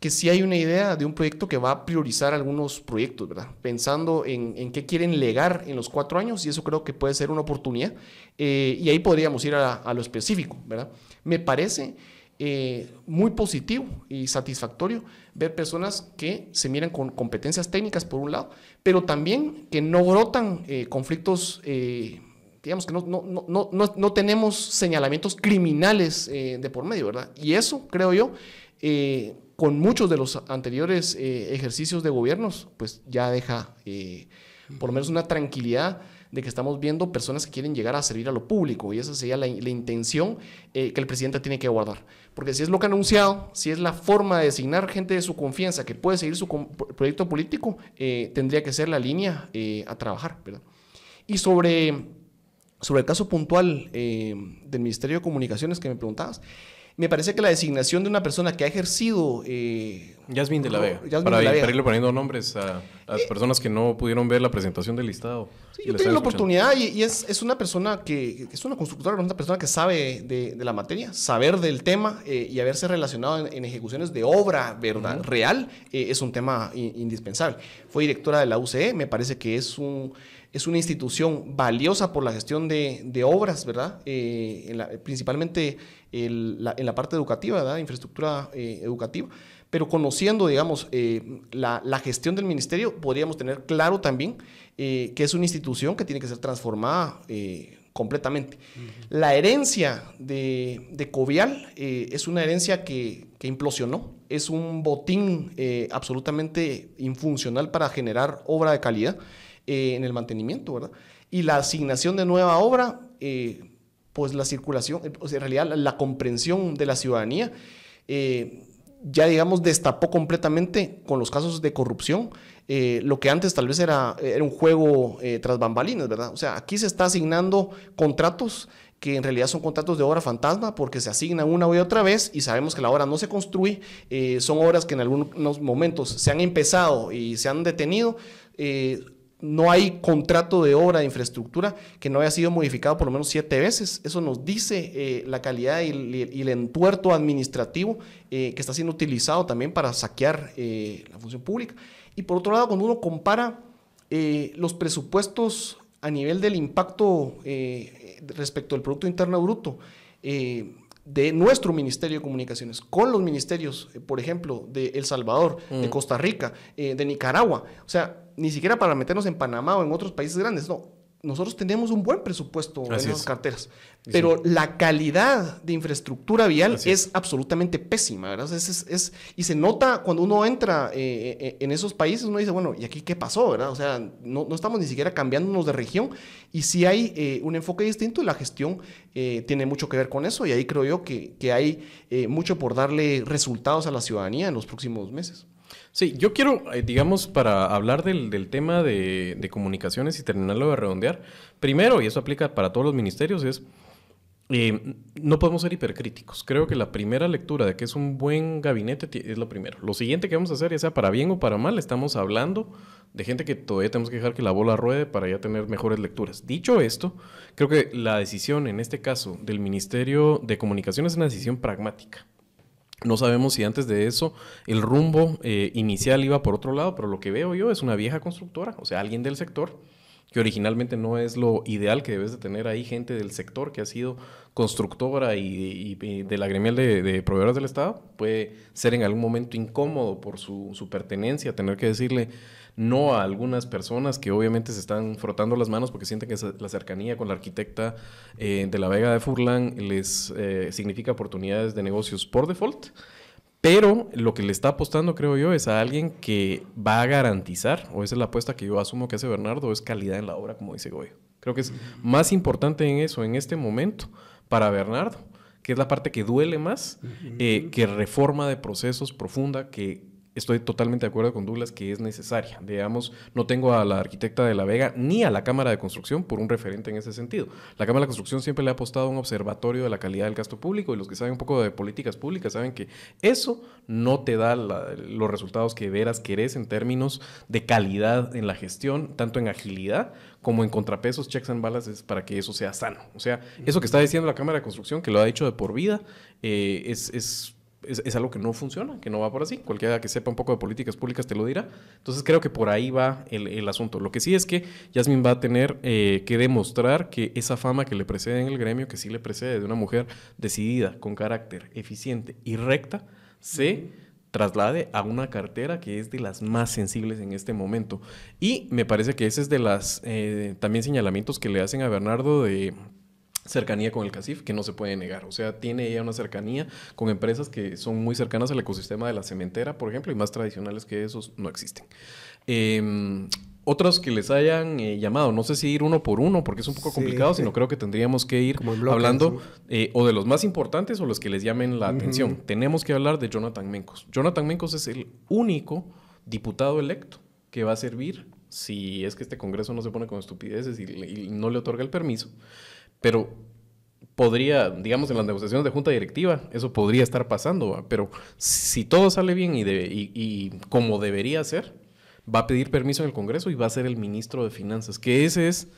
que sí hay una idea de un proyecto que va a priorizar algunos proyectos, ¿verdad? Pensando en, qué quieren legar en los cuatro años, y eso creo que puede ser una oportunidad, eh, y ahí podríamos ir a, lo específico, ¿verdad? Me parece eh, muy positivo y satisfactorio ver personas que se miran con competencias técnicas por un lado, pero también que no brotan conflictos digamos que no, no, no, no tenemos señalamientos criminales eh, de por medio, ¿verdad? Y eso, creo yo, eh, con muchos de los anteriores eh, ejercicios de gobiernos, pues ya deja por lo menos una tranquilidad de que estamos viendo personas que quieren llegar a servir a lo público y esa sería la, la intención que el presidente tiene que guardar. Porque si es lo que ha anunciado, si es la forma de designar gente de su confianza que puede seguir su proyecto político, tendría que ser la línea a trabajar, ¿verdad? Y sobre sobre el caso puntual eh, del Ministerio de Comunicaciones que me preguntabas, me parece que la designación de una persona que ha ejercido... Eh, Yasmin de la Vega. para, de la Vega. irle poniendo nombres a, las eh, personas que no pudieron ver la presentación del listado. Sí, yo tuve la oportunidad y, es, es, una persona que, es una constructora, una persona que sabe de, de la materia, saber del tema eh, y haberse relacionado en, ejecuciones de obra verdad, real es un tema indispensable. Fue directora de la UCE, me parece que es un es una institución valiosa por la gestión de, obras, ¿verdad? Eh, principalmente en la parte educativa, ¿verdad? Infraestructura eh, educativa. Pero conociendo, digamos, eh, la, gestión del ministerio, podríamos tener claro también que es una institución que tiene que ser transformada completamente. La herencia de, de Covial es una herencia que, que, implosionó, es un botín absolutamente infuncional para generar obra de calidad. Eh, en el mantenimiento, ¿verdad? Y la asignación de nueva obra, eh, pues la circulación, sea, en realidad la, comprensión de la ciudadanía, eh, ya digamos destapó completamente con los casos de corrupción. lo que antes tal vez era, era un juego tras bambalinas, ¿verdad? O sea, aquí se está asignando contratos que en realidad son contratos de obra fantasma porque se asignan una y otra vez y sabemos que la obra no se construye, son obras que en algunos momentos se han empezado y se han detenido, no hay contrato de obra de infraestructura que no haya sido modificado por lo menos siete veces. Eso nos dice eh, la calidad y el, entuerto administrativo eh, que está siendo utilizado también para saquear eh, la función pública. Y por otro lado, cuando uno compara los presupuestos a nivel del impacto respecto al Producto Interno Bruto, de nuestro Ministerio de Comunicaciones con los ministerios, por ejemplo, de El Salvador, de mm. Costa Rica, de Nicaragua. O sea, ni siquiera para meternos en Panamá o en otros países grandes, no. Nosotros tenemos un buen presupuesto en esas carteras, pero la calidad de infraestructura vial es. absolutamente pésima, ¿verdad? Es, y se nota cuando uno entra eh, eh, en esos países, uno dice, bueno, ¿y aquí qué pasó, verdad? O sea, no, no estamos ni siquiera cambiándonos de región y sí hay eh, un enfoque distinto y la gestión tiene mucho que ver con eso y ahí creo yo que, que hay mucho por darle resultados a la ciudadanía en los próximos meses. Sí, yo quiero, eh, digamos, para hablar del, tema de, de, comunicaciones y terminarlo de redondear, primero, y eso aplica para todos los ministerios, es eh, no podemos ser hipercríticos. Creo que la primera lectura de que es un buen gabinete es lo primero. Lo siguiente que vamos a hacer, ya sea para bien o para mal, estamos hablando de gente que todavía tenemos que dejar que la bola ruede para ya tener mejores lecturas. Dicho esto, creo que la decisión en este caso del Ministerio de Comunicaciones es una decisión pragmática. No sabemos si antes de eso el rumbo eh, inicial iba por otro lado, pero lo que veo yo es una vieja constructora, o sea, alguien del sector que originalmente no es lo ideal que debes de tener ahí gente del sector que ha sido constructora y, de la gremial de, proveedores del Estado, puede ser en algún momento incómodo por su, pertenencia, tener que decirle no a algunas personas que obviamente se están frotando las manos porque sienten que la cercanía con la arquitecta eh, de la Vega de Furlan les eh, significa oportunidades de negocios por default. Pero lo que le está apostando, creo yo, es a alguien que va a garantizar, o esa es la apuesta que yo asumo que hace Bernardo, es calidad en la obra, como dice Goyo. Creo que es más importante en eso en este momento para Bernardo, que es la parte que duele más, eh, que reforma de procesos profunda, que estoy totalmente de acuerdo con Douglas que es necesaria. Digamos, no tengo a la arquitecta de La Vega ni a la Cámara de Construcción por un referente en ese sentido. La Cámara de Construcción siempre le ha apostado a un observatorio de la calidad del gasto público y los que saben un poco de políticas públicas saben que eso no te da los resultados que veras querés en términos de calidad en la gestión, tanto en agilidad como en contrapesos, checks and balances para que eso sea sano. O sea, eso que está diciendo la Cámara de Construcción, que lo ha dicho de por vida, eh, es, es es, algo que no funciona, que no va por así. Cualquiera que sepa un poco de políticas públicas te lo dirá. Entonces creo que por ahí va el, asunto. Lo que sí es que Yasmin va a tener eh, que demostrar que esa fama que le precede en el gremio, que sí le precede de una mujer decidida, con carácter eficiente y recta, se traslade a una cartera que es de las más sensibles en este momento. Y me parece que ese es de las eh, también señalamientos que le hacen a Bernardo de cercanía con el CACIF que no se puede negar. O sea, tiene ella una cercanía con empresas que son muy cercanas al ecosistema de la cementera, por ejemplo, y más tradicionales que esos no existen. Em, otros que les hayan eh, llamado, no sé si ir uno por uno, porque es un poco complicado, sino creo que tendríamos que ir hablando eh, o de los más importantes o los que les llamen la atención. Tenemos que hablar de Jonathan Mencos. Jonathan Mencos es el único diputado electo que va a servir si es que este Congreso no se pone con estupideces y no le otorga el permiso pero podría, digamos, en las negociaciones de junta directiva, eso podría estar pasando, pero si todo sale bien y, y, como debería ser, va a pedir permiso en el Congreso y va a ser el ministro de Finanzas, que ese es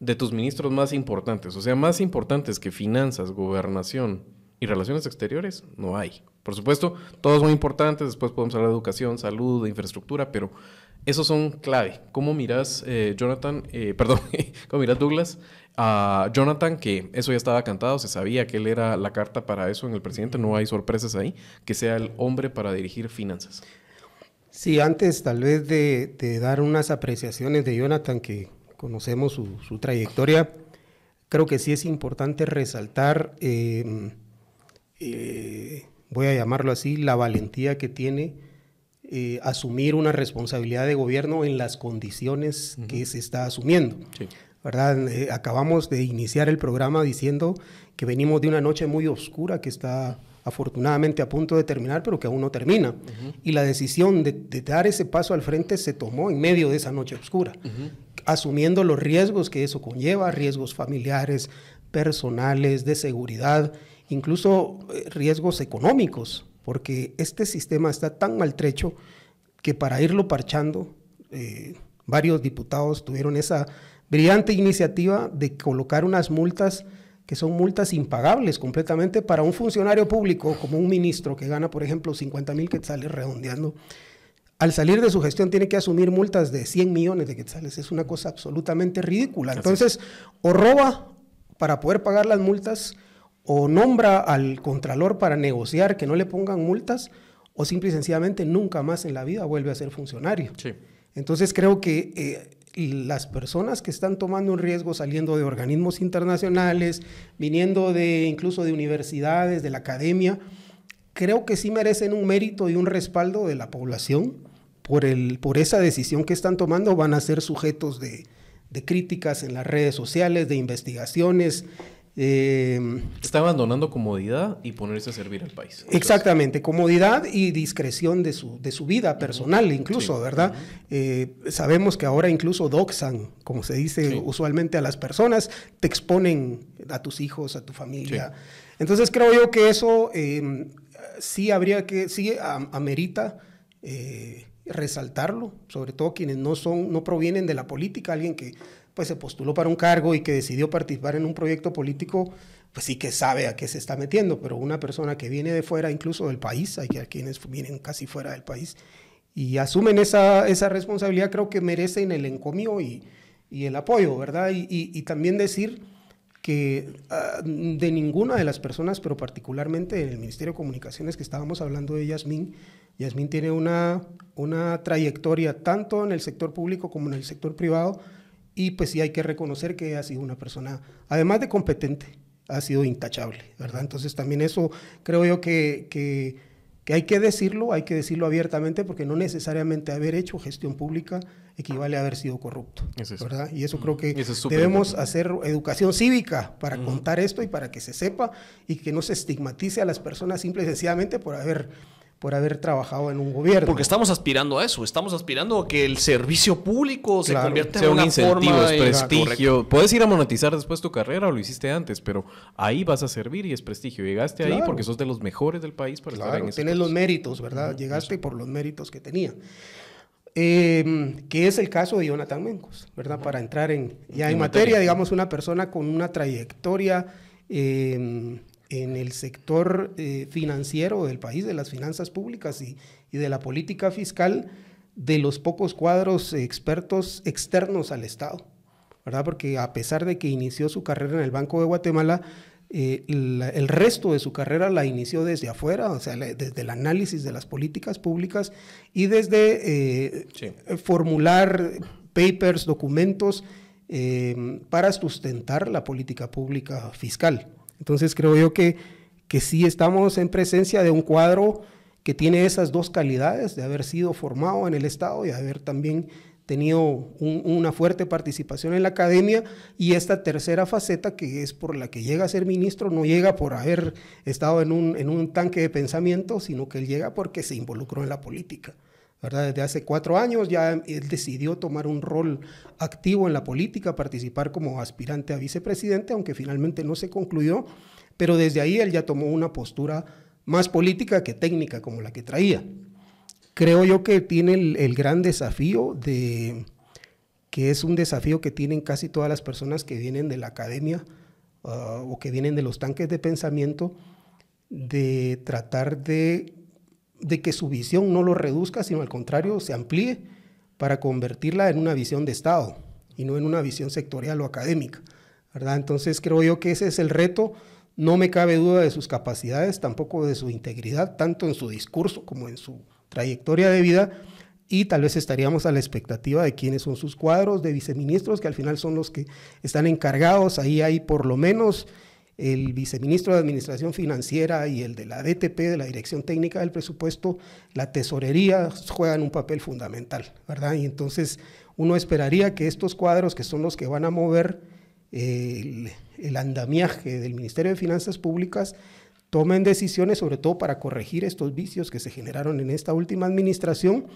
de tus ministros más importantes, o sea, más importantes que finanzas, gobernación y relaciones exteriores, no hay. Por supuesto, todos son importantes, después podemos hablar de educación, salud, de infraestructura, pero esos son clave. ¿Cómo miras, eh, Jonathan, eh, (laughs) perdón, cómo miras, Douglas, a Jonathan, que eso ya estaba cantado, se sabía que él era la carta para eso en el presidente, no hay sorpresas ahí, que sea el hombre para dirigir finanzas? Sí, antes tal vez de, dar unas apreciaciones de Jonathan, que conocemos su, trayectoria, creo que sí es importante resaltar, em, eh, voy a llamarlo así, la valentía que tiene eh, asumir una responsabilidad de gobierno en las condiciones que se está asumiendo. ¿Verdad? Eh, acabamos de iniciar el programa diciendo que venimos de una noche muy oscura que está afortunadamente a punto de terminar, pero que aún no termina. Y la decisión de, dar ese paso al frente se tomó en medio de esa noche oscura, asumiendo los riesgos que eso conlleva, riesgos familiares, personales, de seguridad, incluso eh, riesgos económicos porque este sistema está tan maltrecho que para irlo parchando, eh, varios diputados tuvieron esa brillante iniciativa de colocar unas multas que son multas impagables completamente para un funcionario público como un ministro que gana, por ejemplo, 50 mil quetzales redondeando. Al salir de su gestión tiene que asumir multas de 100 millones de quetzales. Es una cosa absolutamente ridícula. Entonces, o roba para poder pagar las multas o nombra al contralor para negociar que no le pongan multas o simple y sencillamente nunca más en la vida vuelve a ser funcionario. Entonces creo que eh, las personas que están tomando un riesgo saliendo de organismos internacionales, viniendo de incluso de universidades, de la academia, creo que sí merecen un mérito y un respaldo de la población por, el, por esa decisión que están tomando, van a ser sujetos de, de críticas en las redes sociales, de investigaciones, Eh, Está abandonando comodidad y ponerse a servir al país. Exactamente, comodidad y discreción de su, de su vida personal incluso, ¿verdad? Eh, sabemos que ahora incluso doxan, como se dice Sí. usualmente a las personas, te exponen a tus hijos, a tu familia. Entonces creo yo que eso eh, sí habría que, sí am- amerita eh, resaltarlo, sobre todo quienes no son, no provienen de la política, alguien que pues se postuló para un cargo y que decidió participar en un proyecto político, pues sí que sabe a qué se está metiendo, pero una persona que viene de fuera, incluso del país, hay quienes vienen casi fuera del país, y asumen esa, esa responsabilidad, creo que merecen el encomio y, y el apoyo, ¿verdad? Y, y- y también decir que ah, de ninguna de las personas, pero particularmente en el Ministerio de Comunicaciones que estábamos hablando de Yasmín, Yasmín tiene una, una trayectoria tanto en el sector público como en el sector privado y pues sí hay que reconocer que ha sido una persona, además de competente, ha sido intachable, ¿verdad? Entonces también eso creo yo que, que, que hay que decirlo, hay que decirlo abiertamente porque no necesariamente haber hecho gestión pública equivale a haber sido corrupto, Es eso. ¿verdad? Y eso creo que Eso es debemos importante. hacer educación cívica para contar esto y para que se sepa y que no se estigmatice a las personas simple y sencillamente por haber, por haber trabajado en un gobierno. Porque estamos aspirando a eso, estamos aspirando a que el servicio público se Claro, convierta sea en un una incentivo, forma es de- prestigio. Puedes ir a monetizar después tu carrera o lo hiciste antes, pero ahí vas a servir y es prestigio. Llegaste ahí Claro. porque sos de los mejores del país para estar en Claro, ese tienes los méritos, ¿verdad? Llegaste por los méritos que tenía. Eh, que es el caso de Jonathan Mencos, ¿verdad? Para entrar en, ya en, En materia, materia. digamos, una persona con una trayectoria eh, en el sector eh, financiero del país, de las finanzas públicas y, y de la política fiscal, de los pocos cuadros expertos externos al Estado, ¿verdad? Porque a pesar de que inició su carrera en el Banco de Guatemala, eh, la- el resto de su carrera la inició desde afuera, o sea, la- desde el análisis de las políticas públicas y desde eh, Sí. formular papers, documentos eh, para sustentar la política pública fiscal. Entonces creo yo que, que sí estamos en presencia de un cuadro que tiene esas dos calidades, de haber sido formado en el Estado y haber también tenido un- una fuerte participación en la academia y esta tercera faceta que es por la que llega a ser ministro no llega por haber estado en un, en un tanque de pensamiento, sino que él llega porque se involucró en la política. ¿Verdad? Desde hace cuatro años ya él decidió tomar un rol activo en la política, participar como aspirante a vicepresidente, aunque finalmente no se concluyó, pero desde ahí él ya tomó una postura más política que técnica como la que traía creo yo que tiene el, el gran desafío de que es un desafío que tienen casi todas las personas que vienen de la academia ah, o que vienen de los tanques de pensamiento de tratar de, de que su visión no lo reduzca, sino al contrario se amplíe para convertirla en una visión de Estado y no en una visión sectorial o académica. ¿verdad? Entonces creo yo que ese es el reto. No me cabe duda de sus capacidades, tampoco de su integridad, tanto en su discurso como en su trayectoria de vida. Y tal vez estaríamos a la expectativa de quiénes son sus cuadros de viceministros, que al final son los que están encargados. Ahí hay por lo menos el viceministro de Administración Financiera y el de la DTP, de la Dirección Técnica del Presupuesto, la tesorería juegan un papel fundamental, ¿verdad? Y entonces uno esperaría que estos cuadros, que son los que van a mover el, andamiaje del Ministerio de Finanzas Públicas, tomen decisiones sobre todo para corregir estos vicios que se generaron en esta última administración.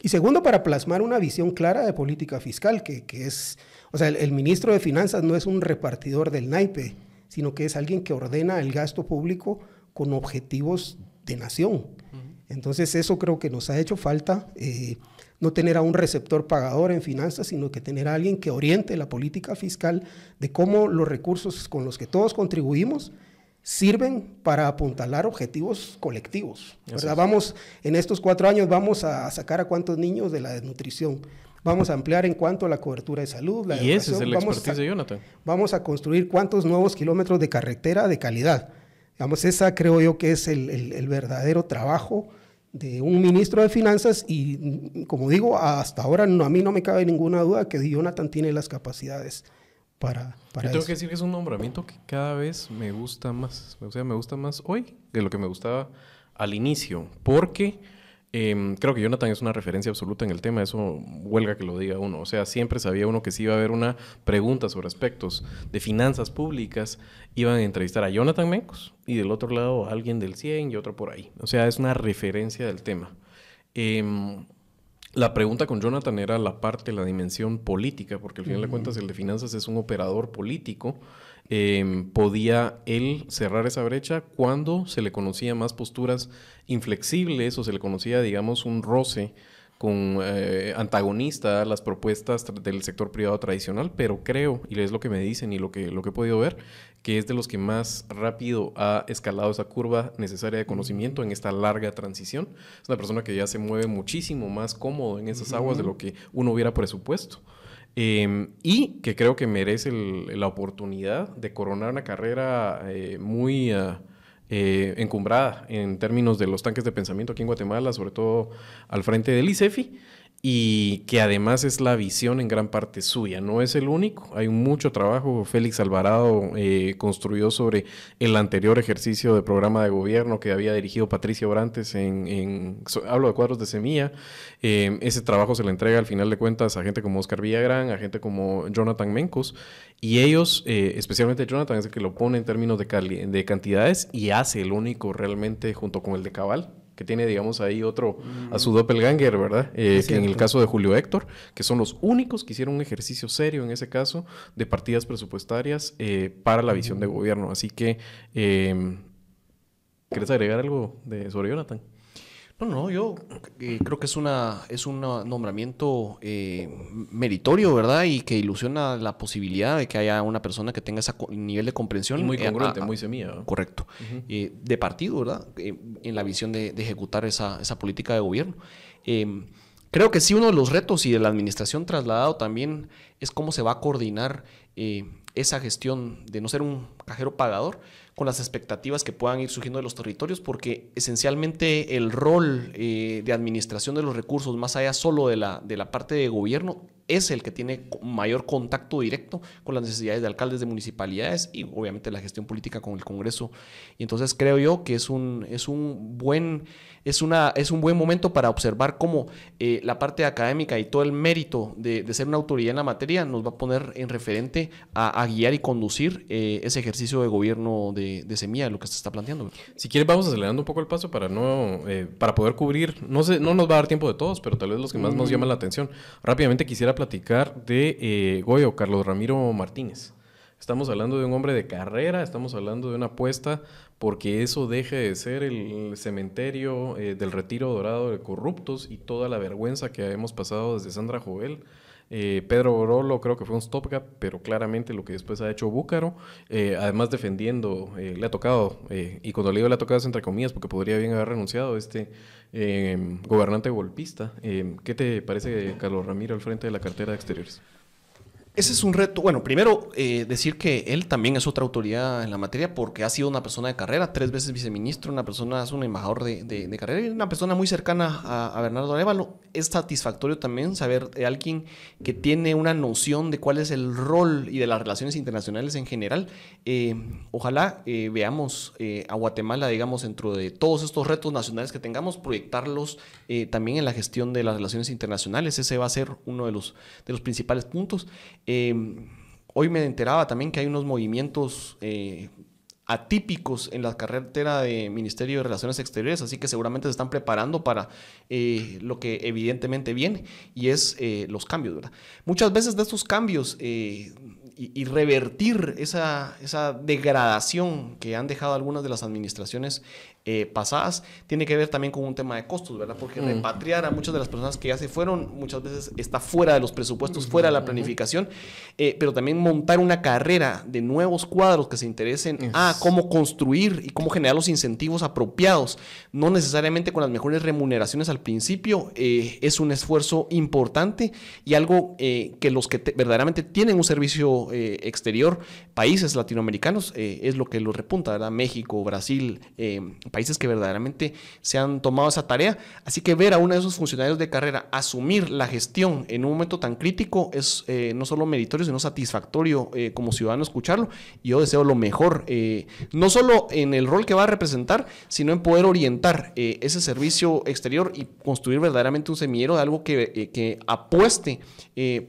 Y segundo, para plasmar una visión clara de política fiscal, que, que es, o sea, el, el ministro de Finanzas no es un repartidor del naipe, sino que es alguien que ordena el gasto público con objetivos de nación. Entonces eso creo que nos ha hecho falta, eh, no tener a un receptor pagador en finanzas, sino que tener a alguien que oriente la política fiscal de cómo los recursos con los que todos contribuimos sirven para apuntalar objetivos colectivos. ¿verdad? Vamos, en estos cuatro años vamos a sacar a cuántos niños de la desnutrición. Vamos a ampliar en cuanto a la cobertura de salud, la Y ese es el vamos expertise a- de Jonathan. vamos a construir cuántos nuevos kilómetros de carretera de calidad. Digamos, esa creo yo que es el, el- el verdadero trabajo de un ministro de Finanzas y, mm, como digo, hasta ahora no, a mí no me cabe ninguna duda que Jonathan tiene las capacidades para, para Yo tengo eso. que decir que es un nombramiento que cada vez me gusta más. O sea, me gusta más hoy de lo que me gustaba al inicio. Porque Em, creo que Jonathan es una referencia absoluta en el tema, eso huelga que lo diga uno. O sea, siempre sabía uno que si iba a haber una pregunta sobre aspectos de finanzas públicas, iban a entrevistar a Jonathan Mencos y del otro lado a alguien del 100 y otro por ahí. O sea, es una referencia del tema. Em, la pregunta con Jonathan era la parte, la dimensión política, porque al final de cuentas el de finanzas es un operador político Em, podía él cerrar esa brecha cuando se le conocía más posturas inflexibles o se le conocía, digamos, un roce con eh, antagonista a las propuestas del sector privado tradicional, pero creo, y es lo que me dicen y lo que, lo que he podido ver, que es de los que más rápido ha escalado esa curva necesaria de conocimiento en esta larga transición. Es una persona que ya se mueve muchísimo más cómodo en esas aguas de lo que uno hubiera presupuesto. Em, y que creo que merece la oportunidad de coronar una carrera eh, muy ah, eh, encumbrada en términos de los tanques de pensamiento aquí en Guatemala, sobre todo al frente del ICEFI y que además es la visión en gran parte suya. No es el único, hay mucho trabajo. Félix Alvarado eh, construyó sobre el anterior ejercicio de programa de gobierno que había dirigido Patricia Orantes en, hablo de cuadros de semilla. Eh, ese trabajo se le entrega al final de cuentas a gente como Oscar Villagrán, a gente como Jonathan Mencos, y ellos, eh, especialmente Jonathan, es el que lo pone en términos de, de cantidades y hace el único realmente junto con el de Cabal que tiene, digamos, ahí otro a su doppelganger, ¿verdad? Eh, que en el caso de Julio Héctor, que son los únicos que hicieron un ejercicio serio en ese caso de partidas presupuestarias eh, para la visión de gobierno. Así que, eh, ¿quieres agregar algo de, sobre Jonathan? No, no, yo eh, creo que es una es un nombramiento eh, meritorio, ¿verdad? Y que ilusiona la posibilidad de que haya una persona que tenga ese nivel de comprensión. muy eh, congruente, muy semilla. Correcto. de partido, ¿verdad? en la visión de, ejecutar esa, esa, política de gobierno. creo que sí, uno de los retos y de la administración trasladado también es cómo se va a coordinar esa gestión de no ser un cajero pagador con las expectativas que puedan ir surgiendo de los territorios, porque esencialmente el rol eh, de administración de los recursos, más allá solo de la, de la parte de gobierno, es el que tiene mayor contacto directo con las necesidades de alcaldes de municipalidades y obviamente la gestión política con el Congreso. Y entonces creo yo que es un, es un buen es, una, es un buen momento para observar cómo eh, la parte académica y todo el mérito de, ser una autoridad en la materia nos va a poner en referente a, guiar y conducir eh, ese ejercicio de gobierno de, de, semilla, lo que se está planteando. Si quieres, vamos acelerando un poco el paso para, no, eh, para poder cubrir, no, sé, no nos va a dar tiempo de todos, pero tal vez los que más nos mm. llaman la atención. Rápidamente quisiera platicar de Goyo, Carlos Ramiro Martínez. Estamos hablando de un hombre de carrera, estamos hablando de una apuesta porque eso deje de ser el cementerio eh, del retiro dorado de corruptos y toda la vergüenza que hemos pasado desde Sandra Jovel. Eh, Pedro Borolo creo que fue un stopgap, pero claramente lo que después ha hecho Búcaro, eh, además defendiendo, le ha tocado, y cuando le digo le ha tocado es entre comillas, porque podría bien haber renunciado este gobernante golpista. ¿Qué te parece, Carlos Ramiro, al frente de la cartera de exteriores? Ese es un reto. Bueno, primero eh, decir que él también es otra autoridad en la materia porque ha sido una persona de carrera, tres veces viceministro, una persona, es un embajador de, carrera y una persona muy cercana a, Bernardo Arevalo. Es satisfactorio también saber de alguien que tiene una noción de cuál es el rol y de las relaciones internacionales en general. Eh, ojalá eh, veamos a Guatemala, digamos, dentro de todos estos retos nacionales que tengamos, proyectarlos también en la gestión de las relaciones internacionales. Ese va a ser uno de los, de los principales puntos. Em, hoy me enteraba también que hay unos movimientos eh, atípicos en la carretera de Ministerio de Relaciones Exteriores, así que seguramente se están preparando para eh, lo que evidentemente viene y es eh, los cambios. ¿verdad? Muchas veces de estos cambios y, revertir esa, esa, degradación que han dejado algunas de las administraciones eh, pasadas, tiene que ver también con un tema de costos, ¿verdad? Porque mm. repatriar a muchas de las personas que ya se fueron muchas veces está fuera de los presupuestos, fuera de la planificación, eh, pero también montar una carrera de nuevos cuadros que se interesen a cómo construir y cómo generar los incentivos apropiados, no necesariamente con las mejores remuneraciones al principio, eh, es un esfuerzo importante y algo que los que verdaderamente tienen un servicio exterior, países latinoamericanos, es lo que lo repunta, ¿verdad? México, Brasil, países que verdaderamente se han tomado esa tarea. Así que ver a uno de esos funcionarios de carrera asumir la gestión en un momento tan crítico es no solo meritorio, sino satisfactorio como ciudadano escucharlo. Y yo deseo lo mejor, no solo en el rol que va a representar, sino en poder orientar ese servicio exterior y construir verdaderamente un semillero de algo que, que apueste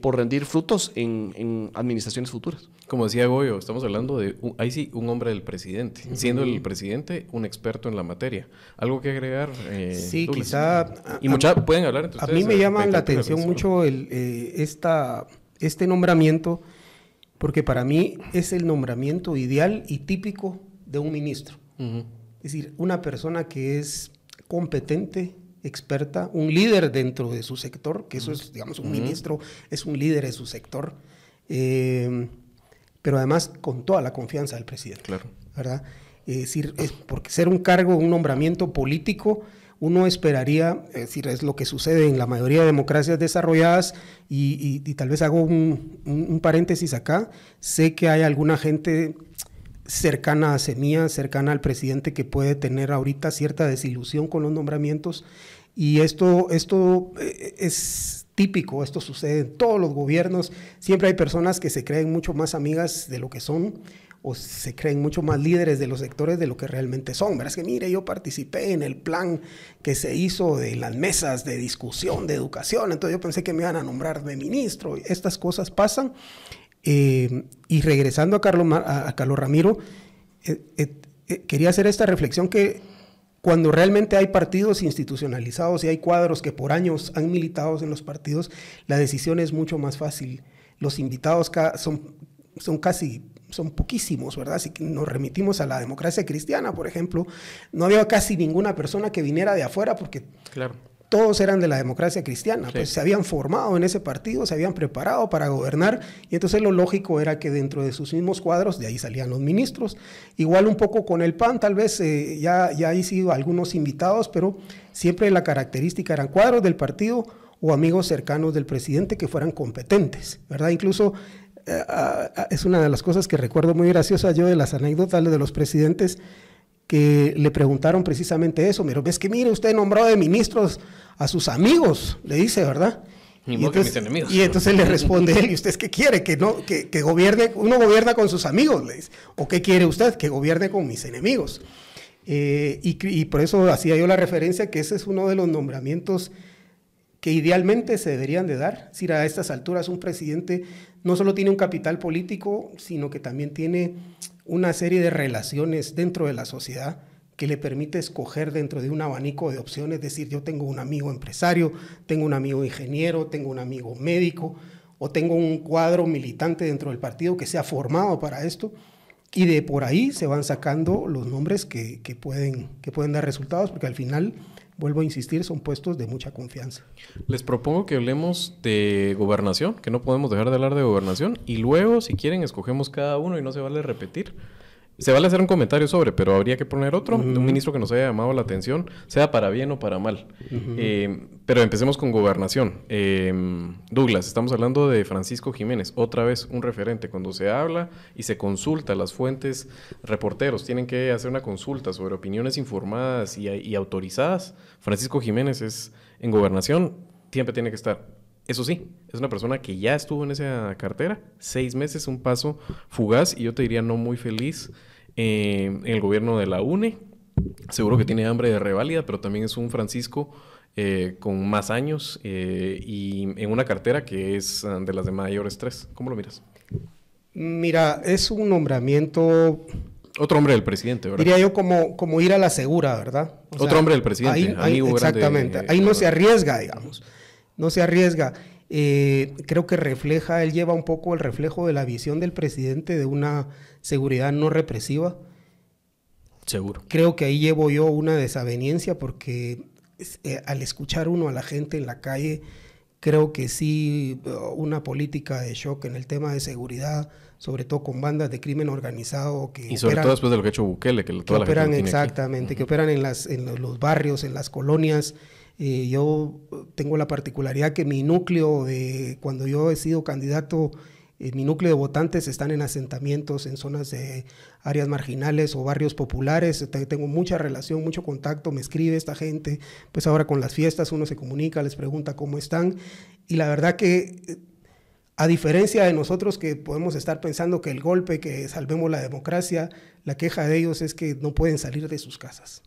por rendir frutos en, administraciones futuras. Como decía Goyo, estamos hablando de, ahí sí, un hombre del presidente, siendo el presidente un experto en la materia. ¿Algo que agregar? Eh, sí, quizá... Y mucha, pueden hablar entre A mí me llama la atención mucho el, eh, esta, este nombramiento, porque para mí es el nombramiento ideal y típico de un ministro. Es decir, una persona que es competente, experta, un líder dentro de su sector, que eso es, digamos, un ministro es un líder de su sector, eh, pero además con toda la confianza del presidente. Claro. ¿Verdad? Es decir, es porque ser un cargo, un nombramiento político, uno esperaría, es decir, es lo que sucede en la mayoría de democracias desarrolladas, y, tal vez hago un, un, paréntesis acá, sé que hay alguna gente cercana a Semilla, cercana al presidente que puede tener ahorita cierta desilusión con los nombramientos y esto, esto eh, es típico, esto sucede en todos los gobiernos, siempre hay personas que se creen mucho más amigas de lo que son o se creen mucho más líderes de los sectores de lo que realmente son. Verás que, mire, yo participé en el plan que se hizo de las mesas de discusión de educación, entonces yo pensé que me iban a nombrar de ministro. Estas cosas pasan eh, y regresando a Carlos, a, Carlos Ramiro, eh, eh, quería hacer esta reflexión que cuando realmente hay partidos institucionalizados y hay cuadros que por años han militado en los partidos, la decisión es mucho más fácil. Los invitados son, son casi son poquísimos, ¿verdad? Si nos remitimos a la democracia cristiana, por ejemplo, no había casi ninguna persona que viniera de afuera porque claro todos eran de la democracia cristiana, pues se habían formado en ese partido, se habían preparado para gobernar y entonces lo lógico era que dentro de sus mismos cuadros, de ahí salían los ministros, igual un poco con el PAN, tal vez eh, ya, ya hay sido algunos invitados, pero siempre la característica eran cuadros del partido o amigos cercanos del presidente que fueran competentes, ¿verdad? Incluso eh, es una de las cosas que recuerdo muy graciosa yo de las anécdotas de los presidentes que le preguntaron precisamente eso, pero ves que mire, usted nombró de ministros a sus amigos, le dice, ¿verdad? y, entonces, enemigos. y entonces le responde él, ¿y usted qué quiere? Que, no, que, que, gobierne, uno gobierna con sus amigos, le dice. ¿O qué quiere usted? Que gobierne con mis enemigos. Eh, y, y, por eso hacía yo la referencia que ese es uno de los nombramientos que idealmente se deberían de dar. Es decir, a estas alturas un presidente no solo tiene un capital político, sino que también tiene una serie de relaciones dentro de la sociedad que le permite escoger dentro de un abanico de opciones, es decir, yo tengo un amigo empresario, tengo un amigo ingeniero, tengo un amigo médico, o tengo un cuadro militante dentro del partido que se ha formado para esto, y de por ahí se van sacando los nombres que, que pueden, que pueden dar resultados, porque al final vuelvo a insistir, son puestos de mucha confianza. Les propongo que hablemos de gobernación, que no podemos dejar de hablar de gobernación, y luego, si quieren, escogemos cada uno y no se vale repetir. Se vale hacer un comentario sobre, pero habría que poner otro un ministro que nos haya llamado la atención, sea para bien o para mal. Eh, pero empecemos con gobernación. Eh, Douglas, estamos hablando de Francisco Jiménez, otra vez un referente. Cuando se habla y se consulta, las fuentes, reporteros tienen que hacer una consulta sobre opiniones informadas y, y autorizadas. Francisco Jiménez es en gobernación, siempre tiene que estar. Eso sí, es una persona que ya estuvo en esa cartera, seis meses, un paso fugaz y yo te diría no muy feliz eh, en el gobierno de la UNE. Seguro que tiene hambre de reválida, pero también es un Francisco eh, con más años eh, y en una cartera que es ah, de las de mayor estrés. ¿Cómo lo miras? Mira, es un nombramiento... Otro hombre del presidente, ¿verdad? Diría yo como, como ir a la segura, ¿verdad? Otro hombre del presidente. Ahí, exactamente. ahí no se arriesga, digamos. No se arriesga. creo que refleja, él lleva un poco el reflejo de la visión del presidente de una seguridad no represiva. Seguro. Creo que ahí llevo yo una desaveniencia porque eh, al escuchar uno a la gente en la calle, creo que sí uh, una política de shock en el tema de seguridad, sobre todo con bandas de crimen organizado que y sobre todo después de lo que ha hecho Bukele, que, toda que operan exactamente, que operan en las en los barrios, en las colonias. Eh, yo tengo la particularidad que mi núcleo de cuando yo he sido candidato eh, mi núcleo de votantes están en asentamientos, en zonas de áreas marginales o barrios populares. Tengo mucha relación, mucho contacto, me escribe esta gente. Pues ahora con las fiestas uno se comunica, les pregunta cómo están. Y la verdad que, eh, a diferencia de nosotros que podemos estar pensando que el golpe, que salvemos la democracia, la queja de ellos es que no pueden salir de sus casas.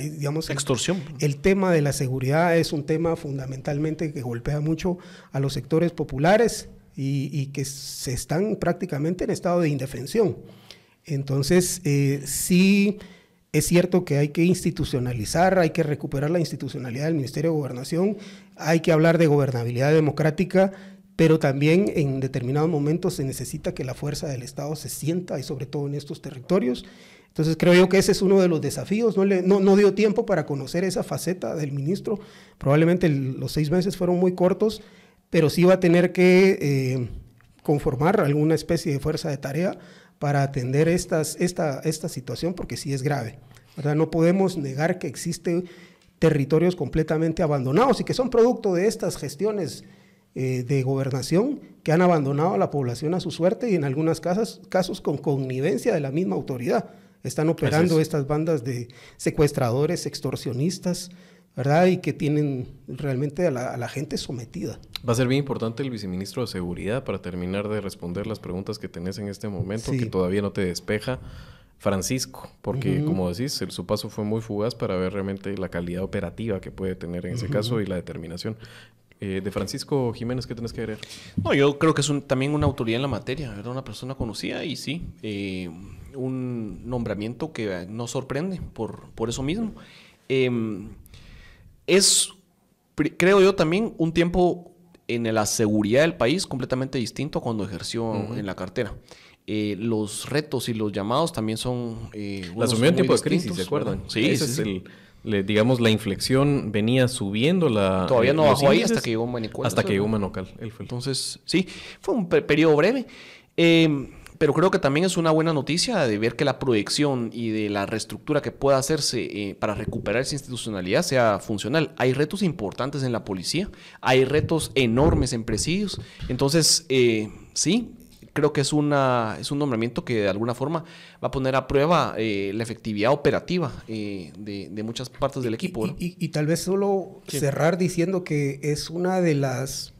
Digamos, Extorsión. El, el, tema de la seguridad es un tema fundamentalmente que golpea mucho a los sectores populares y, que se están prácticamente en estado de indefensión. Entonces, eh, sí es cierto que hay que institucionalizar, hay que recuperar la institucionalidad del Ministerio de Gobernación, hay que hablar de gobernabilidad democrática, pero también en determinados momentos se necesita que la fuerza del Estado se sienta y sobre todo en estos territorios. Entonces creo yo que ese es uno de los desafíos. No, le, no, no dio tiempo para conocer esa faceta del ministro. Probablemente los seis meses fueron muy cortos, pero sí va a tener que eh, conformar alguna especie de fuerza de tarea para atender estas, esta, esta situación, porque sí es grave. ¿verdad? No podemos negar que existen territorios completamente abandonados y que son producto de estas gestiones eh, de gobernación que han abandonado a la población a su suerte y en algunos casos, casos con connivencia de la misma autoridad. Están operando estas bandas de secuestradores, extorsionistas, ¿verdad? Y que tienen realmente a la, gente sometida. Va a ser bien importante el viceministro de Seguridad para terminar de responder las preguntas que tenés en este momento, que todavía no te despeja. Francisco, porque como decís, su paso fue muy fugaz para ver realmente la calidad operativa que puede tener en ese caso y la determinación. Eh, de Francisco Jiménez, ¿qué tenés que ver? No, yo creo que es también una autoridad en la materia, era una persona conocida y sí, eh, un nombramiento que nos sorprende por, por eso mismo. Em, es, creo yo, también un tiempo en la seguridad del país completamente distinto a cuando ejerció en la cartera. Eh, los retos y los llamados también son... Eh, la asumió en tiempo de crisis, ¿se acuerdan? Sí, Ese es el... digamos, la inflexión venía subiendo la... Todavía no bajó ahí hasta que llegó Manicual. Hasta que llegó Manocal. Él fue Entonces, sí, fue un periodo breve. Eh, pero creo que también es una buena noticia de ver que la proyección y de la reestructura que pueda hacerse eh, para recuperar esa institucionalidad sea funcional. Hay retos importantes en la policía, hay retos enormes en presidios. Entonces, eh, sí, creo que es, una, es un nombramiento que de alguna forma va a poner a prueba eh, la efectividad operativa de, muchas partes del equipo. Y, tal vez solo cerrar diciendo que es una de las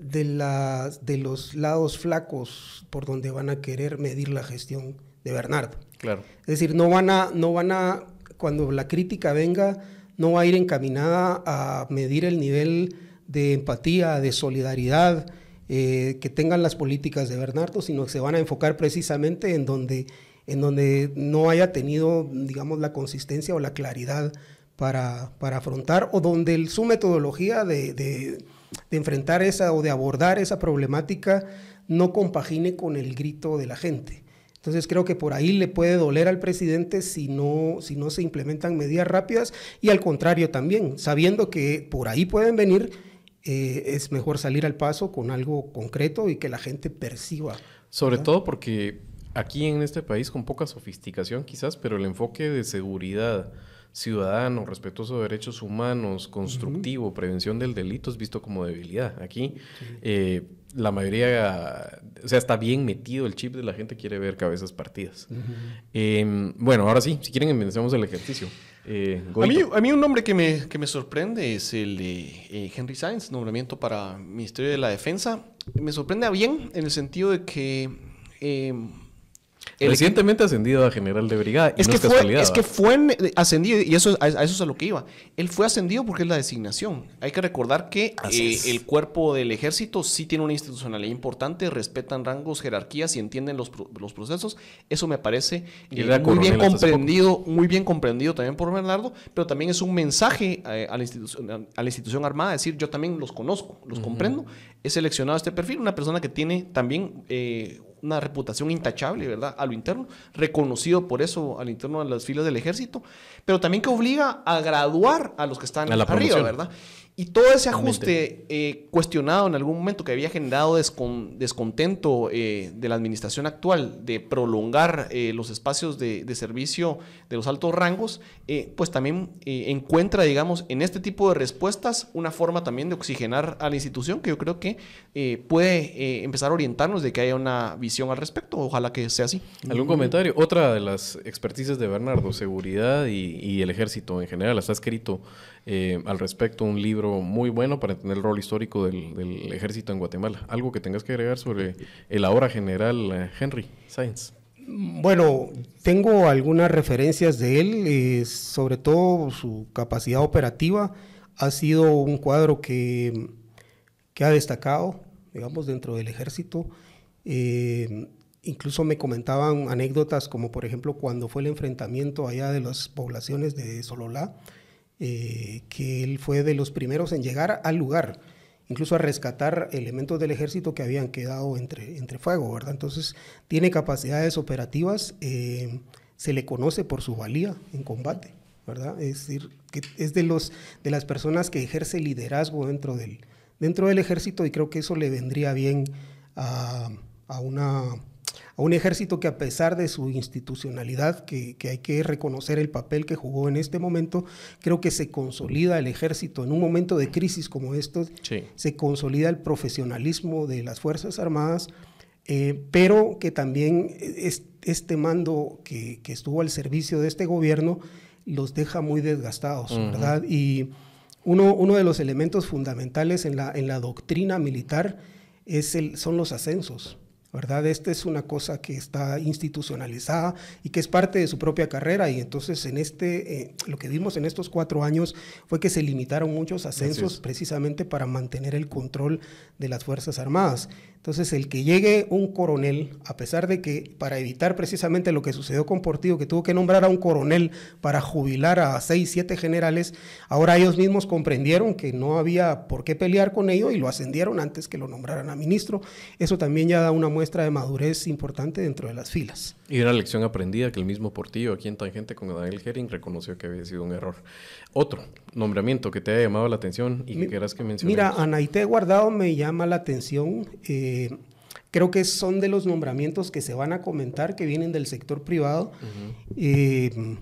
de, las, de los lados flacos por donde van a querer medir la gestión de Bernardo. Claro. Es decir, no van a, no van a, cuando la crítica venga, no va a ir encaminada a medir el nivel de empatía, de solidaridad eh, que tengan las políticas de Bernardo, sino que se van a enfocar precisamente en donde, en donde no haya tenido, digamos, la consistencia o la claridad para, para afrontar, o donde su metodología de de enfrentar esa o de abordar esa problemática no compagine con el grito de la gente. Entonces creo que por ahí le puede doler al presidente si no, si no se implementan medidas rápidas y al contrario también, sabiendo que por ahí pueden venir, eh, es mejor salir al paso con algo concreto y que la gente perciba. Sobre todo porque aquí en este país con poca sofisticación quizás, pero el enfoque de seguridad, ciudadano, respetuoso de derechos humanos, constructivo, prevención del delito es visto como debilidad. Aquí eh, la mayoría, o sea, está bien metido el chip de la gente, quiere ver cabezas partidas. Em, bueno, ahora sí, si quieren, empecemos el ejercicio. Eh, a, mí, un nombre que me, que me sorprende es el de eh, Henry Sainz, nombramiento para Ministerio de la Defensa. Me sorprende a bien en el sentido de que em, Recientemente ascendido a general de brigada. Es, que, fue, es que fue ascendido, y eso, a, eso es a lo que iba. Él fue ascendido porque es la designación. Hay que recordar que eh, el cuerpo del ejército sí tiene una institucionalidad importante, respetan rangos, jerarquías y entienden los, los procesos. Eso me parece eh, muy bien comprendido, muy bien comprendido también por Bernardo, pero también es un mensaje eh, a, la institución, a la institución armada, decir, yo también los conozco, los comprendo. He seleccionado este perfil, una persona que tiene también una reputación intachable, ¿verdad? A lo interno, reconocido por eso al interno de las filas del ejército, pero también que obliga a graduar a los que están a arriba, ¿verdad? Y todo ese ajuste eh, cuestionado en algún momento que había generado descontento eh, de la administración actual de prolongar eh, los espacios de, servicio de los altos rangos, pues también encuentra, digamos, en este tipo de respuestas una forma también de oxigenar a la institución que yo creo que puede empezar a orientarnos de que haya una visión al respecto. Ojalá que sea así. ¿Algún comentario? Otra de las expertices de Bernardo, seguridad y, y el ejército en general, está escrito eh, al respecto, un libro muy bueno para entender el rol histórico del, ejército en Guatemala. ¿Algo que tengas que agregar sobre el ahora general eh, Henry Sáenz? Bueno, tengo algunas referencias de él, eh, sobre todo su capacidad operativa. Ha sido un cuadro que, que ha destacado, digamos, dentro del ejército. incluso me comentaban anécdotas como, por ejemplo, cuando fue el enfrentamiento allá de las poblaciones de Sololá, eh, que él fue de los primeros en llegar al lugar, incluso a rescatar elementos del ejército que habían quedado entre, entre fuego, ¿verdad? Entonces, tiene capacidades operativas, eh, se le conoce por su valía en combate, ¿verdad? Es decir, que es de, los, de las personas que ejerce liderazgo dentro del, dentro del ejército y creo que eso le vendría bien a, a una a un ejército que a pesar de su institucionalidad, que, hay que reconocer el papel que jugó en este momento, creo que se consolida el ejército en un momento de crisis como estos, se consolida el profesionalismo de las Fuerzas Armadas, eh, pero que también este mando que, estuvo al servicio de este gobierno los deja muy desgastados, ¿verdad? Y uno, uno de los elementos fundamentales en la, en la doctrina militar es el, son los ascensos. ¿Verdad? Esta es una cosa que está institucionalizada y que es parte de su propia carrera y entonces en este, eh, lo que vimos en estos cuatro años fue que se limitaron muchos ascensos precisamente para mantener el control de las Fuerzas Armadas. Entonces, el que llegue un coronel, a pesar de que para evitar precisamente lo que sucedió con Portillo, que tuvo que nombrar a un coronel para jubilar a seis, siete generales, ahora ellos mismos comprendieron que no había por qué pelear con ello y lo ascendieron antes que lo nombraran a ministro. Eso también ya da una muestra de madurez importante dentro de las filas. Y una lección aprendida que el mismo Portillo, aquí en Tangente con Daniel Herring, reconoció que había sido un error. Otro nombramiento que te haya llamado la atención y que quieras que menciones. Mira, Anaité Guardado me llama la atención. Eh, creo que son de los nombramientos que se van a comentar, que vienen del sector privado. Eh,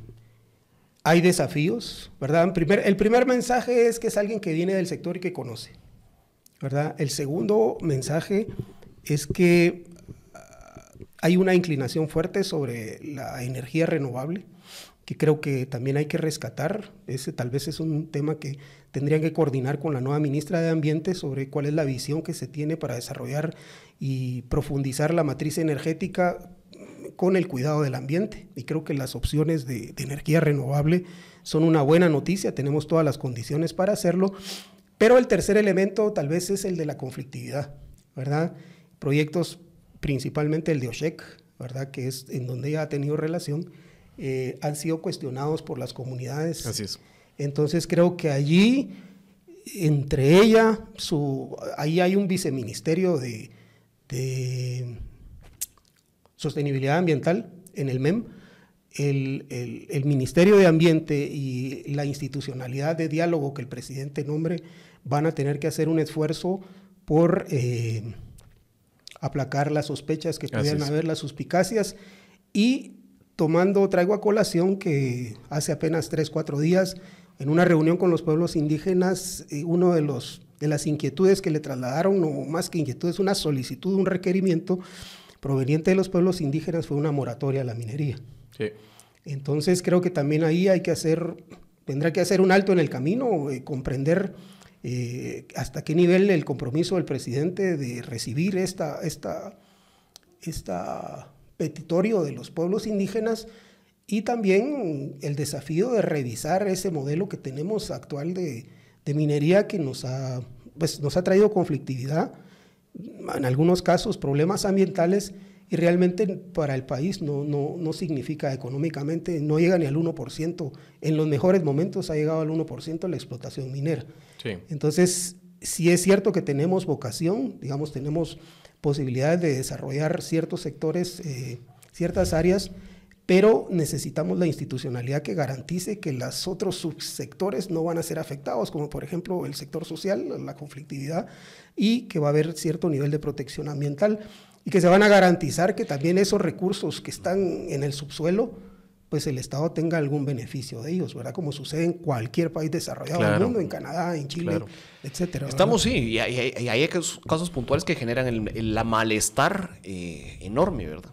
hay desafíos, ¿verdad? Primer, el primer mensaje es que es alguien que viene del sector y que conoce, ¿verdad? El segundo mensaje es que hay una inclinación fuerte sobre la energía renovable, que creo que también hay que rescatar. Ese tal vez es un tema que tendrían que coordinar con la nueva ministra de Ambiente sobre cuál es la visión que se tiene para desarrollar y profundizar la matriz energética con el cuidado del ambiente. Y creo que las opciones de, de energía renovable son una buena noticia, tenemos todas las condiciones para hacerlo. Pero el tercer elemento tal vez es el de la conflictividad, ¿verdad? Proyectos principalmente el de OSHEC, ¿verdad? Que es en donde ella ha tenido relación, eh, han sido cuestionados por las comunidades. Así es. Entonces creo que allí, entre ella, su, ahí hay un viceministerio de, de sostenibilidad ambiental en el MEM. El, el, Ministerio de Ambiente y la institucionalidad de diálogo que el presidente nombre van a tener que hacer un esfuerzo por eh, aplacar las sospechas que pudieran haber, las suspicacias, y tomando, traigo a colación que hace apenas tres, cuatro días, en una reunión con los pueblos indígenas, eh, uno de los de las inquietudes que le trasladaron, no más que inquietudes, una solicitud, un requerimiento proveniente de los pueblos indígenas fue una moratoria a la minería. Entonces creo que también ahí hay que hacer, tendrá que hacer un alto en el camino, eh, comprender eh, hasta qué nivel el compromiso del presidente de recibir esta, esta, esta petitorio de los pueblos indígenas y también el desafío de revisar ese modelo que tenemos actual de, minería que nos ha, pues, nos ha traído conflictividad, en algunos casos problemas ambientales y realmente para el país no, no, no, significa económicamente, no llega ni al 1%. En los mejores momentos ha llegado al 1% la explotación minera. Entonces, si es cierto que tenemos vocación, digamos, tenemos posibilidades de desarrollar ciertos sectores, eh, ciertas áreas, pero necesitamos la institucionalidad que garantice que los otros subsectores no van a ser afectados, como por ejemplo el sector social, la conflictividad, y que va a haber cierto nivel de protección ambiental y que se van a garantizar que también esos recursos que están en el subsuelo, pues el Estado tenga algún beneficio de ellos, ¿verdad? Como sucede en cualquier país desarrollado del mundo, en Canadá, en Chile, etc. etcétera. Estamos, sí, y hay, casos, puntuales que generan el, la malestar eh, enorme, ¿verdad?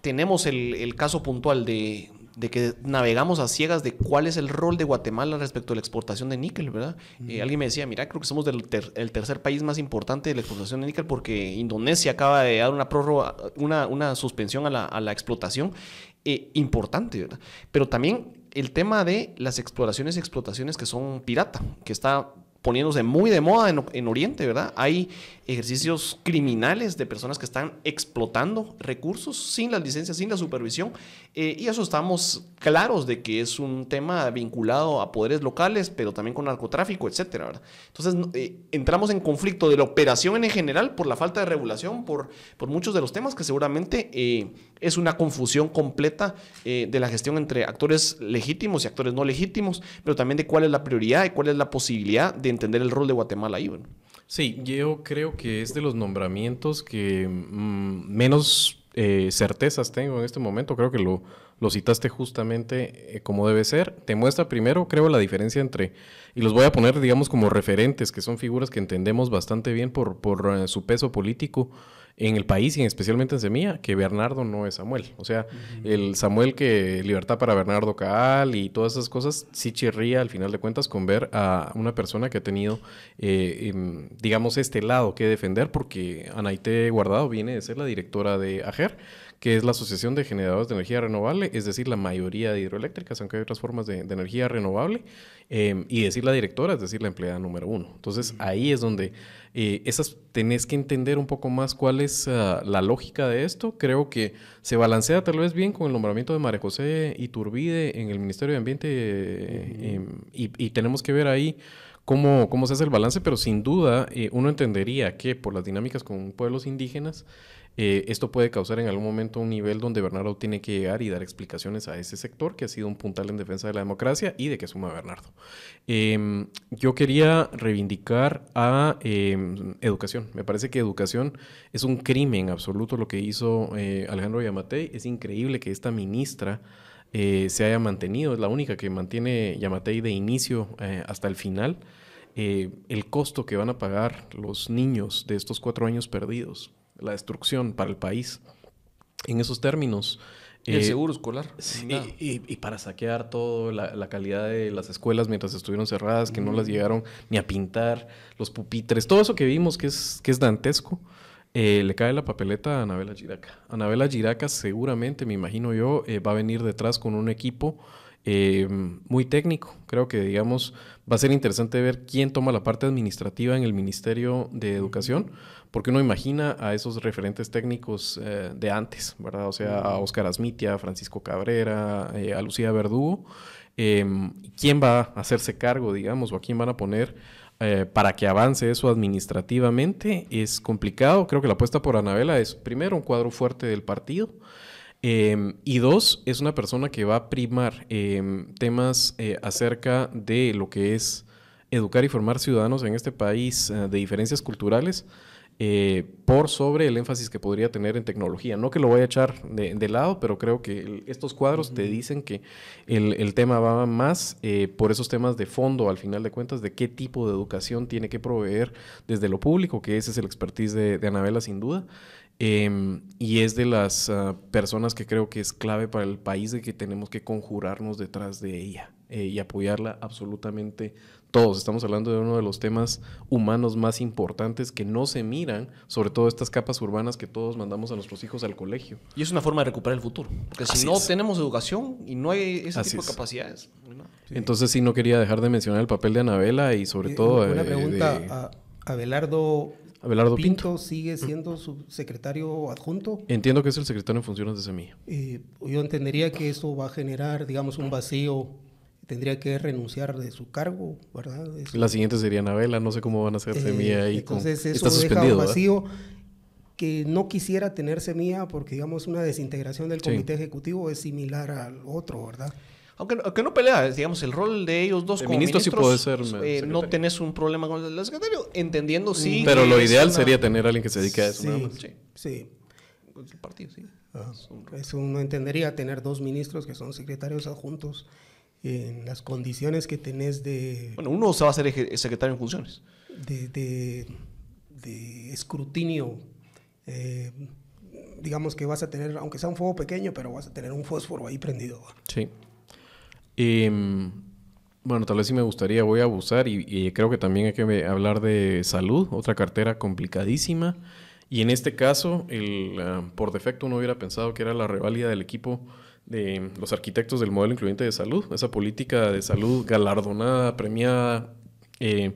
Tenemos el caso puntual de, de que navegamos a ciegas de cuál es el rol de Guatemala respecto a la exportación de níquel, ¿verdad? Eh, alguien me decía, mira, creo que somos el tercer país más importante de la exportación de níquel porque Indonesia acaba de dar una prórroga, una, una suspensión a la, a la explotación eh, importante, ¿verdad? Pero también el tema de las exploraciones y explotaciones que son pirata, que está poniéndose muy de moda en, en, Oriente, ¿verdad? Hay ejercicios criminales de personas que están explotando recursos sin las licencias, sin la supervisión, eh, y eso estamos claros de que es un tema vinculado a poderes locales, pero también con narcotráfico, etcétera, ¿verdad? Entonces, eh, entramos en conflicto de la operación en general por la falta de regulación, por, por muchos de los temas que seguramente eh, es una confusión completa de la gestión entre actores legítimos y actores no legítimos, pero también de cuál es la prioridad y cuál es la posibilidad de entender el rol de Guatemala ahí, ¿verdad? Sí, yo creo que es de los nombramientos que mm, menos eh, certezas tengo en este momento. Creo que lo, lo citaste justamente eh, como debe ser. Te muestra primero, creo, la diferencia entre, y los voy a poner, digamos, como referentes, que son figuras que entendemos bastante bien por, por eh, su peso político en el país y especialmente en Semilla, que Bernardo no es Samuel. O sea, el Samuel que Libertad para Bernardo Caal y todas esas cosas, sí chirría al final de cuentas con ver a una persona que ha tenido, em, digamos, este lado que defender, porque Anaite Guardado viene de ser la directora de AGER que es la Asociación de Generadores de Energía Renovable, es decir, la mayoría de hidroeléctricas, aunque hay otras formas de, energía renovable, em, y decir la directora, es decir, la empleada número uno. Entonces, ahí es donde eh, esas tenés que entender un poco más cuál es ah, la lógica de esto. Creo que se balancea tal vez bien con el nombramiento de María José Iturbide en el Ministerio de Ambiente, em, y, tenemos que ver ahí cómo, cómo se hace el balance, pero sin duda eh, uno entendería que por las dinámicas con pueblos indígenas, eh, esto puede causar en algún momento un nivel donde Bernardo tiene que llegar y dar explicaciones a ese sector que ha sido un puntal en defensa de la democracia y de que suma Bernardo. Em, yo quería reivindicar a em, educación. Me parece que educación es un crimen absoluto lo que hizo eh, Alejandro Yamatei. Es increíble que esta ministra eh, se haya mantenido, es la única que mantiene Yamatei de inicio hasta el final. el costo que van a pagar los niños de estos cuatro años perdidos la destrucción para el país. En esos términos. el eh, seguro escolar. y, para saquear todo, la, calidad de las escuelas mientras estuvieron cerradas, que no las llegaron ni a pintar, los pupitres, todo eso que vimos que es, que es dantesco, eh, le cae la papeleta a Anabela Giraca. Anabela Giraca seguramente, me imagino yo, eh, va a venir detrás con un equipo muy técnico. Creo que, digamos, va a ser interesante ver quién toma la parte administrativa en el Ministerio de Educación porque uno imagina a esos referentes técnicos eh, de antes, ¿verdad? O sea, a Oscar Asmitia, a Francisco Cabrera, eh, a Lucía Verdugo. Em, ¿Quién va a hacerse cargo, digamos, o a quién van a poner eh, para que avance eso administrativamente? Es complicado. Creo que la apuesta por Anabela es, primero, un cuadro fuerte del partido. Em, y dos, es una persona que va a primar em, temas acerca de lo que es educar y formar ciudadanos en este país de diferencias culturales eh, por sobre el énfasis que podría tener en tecnología. No que lo voy a echar de, lado, pero creo que estos cuadros te dicen que el, tema va más eh, por esos temas de fondo, al final de cuentas, de qué tipo de educación tiene que proveer desde lo público, que ese es el expertise de, Anabela sin duda. Em, y es de las ah, personas que creo que es clave para el país de que tenemos que conjurarnos detrás de ella eh, y apoyarla absolutamente todos. Estamos hablando de uno de los temas humanos más importantes que no se miran, sobre todo estas capas urbanas que todos mandamos a nuestros hijos al colegio. Y es una forma de recuperar el futuro. Porque si no tenemos educación y no hay ese tipo de capacidades. Entonces sí no quería dejar de mencionar el papel de Anabela y sobre todo... Una pregunta a Abelardo Abelardo Pinto, sigue siendo su secretario adjunto. Entiendo que es el secretario en funciones de semilla. Eh, yo entendería que eso va a generar, digamos, un vacío tendría que renunciar de su cargo, ¿verdad? La siguiente sería Navela, no sé cómo van a hacer Semilla ahí. Entonces eso deja un vacío que no quisiera tener semilla porque, digamos, una desintegración del comité ejecutivo es similar al otro, ¿verdad? Aunque, no pelea, digamos, el rol de ellos dos como ministro sí puede ser. Eh, no tenés un problema con el secretario, entendiendo sí. Pero lo ideal sería tener a alguien que se dedique a eso. Sí, sí. Pues el partido, sí. eso uno entendería tener dos ministros que son secretarios adjuntos en las condiciones que tenés de... Bueno, uno se va a ser secretario en funciones. De, de, de escrutinio. Eh, digamos que vas a tener, aunque sea un fuego pequeño, pero vas a tener un fósforo ahí prendido. Sí. Em, bueno, tal vez sí me gustaría, voy a abusar y, creo que también hay que hablar de salud, otra cartera complicadísima. Y en este caso, el, ah, por defecto uno hubiera pensado que era la reválida del equipo de los arquitectos del modelo incluyente de salud, esa política de salud galardonada, premiada, eh,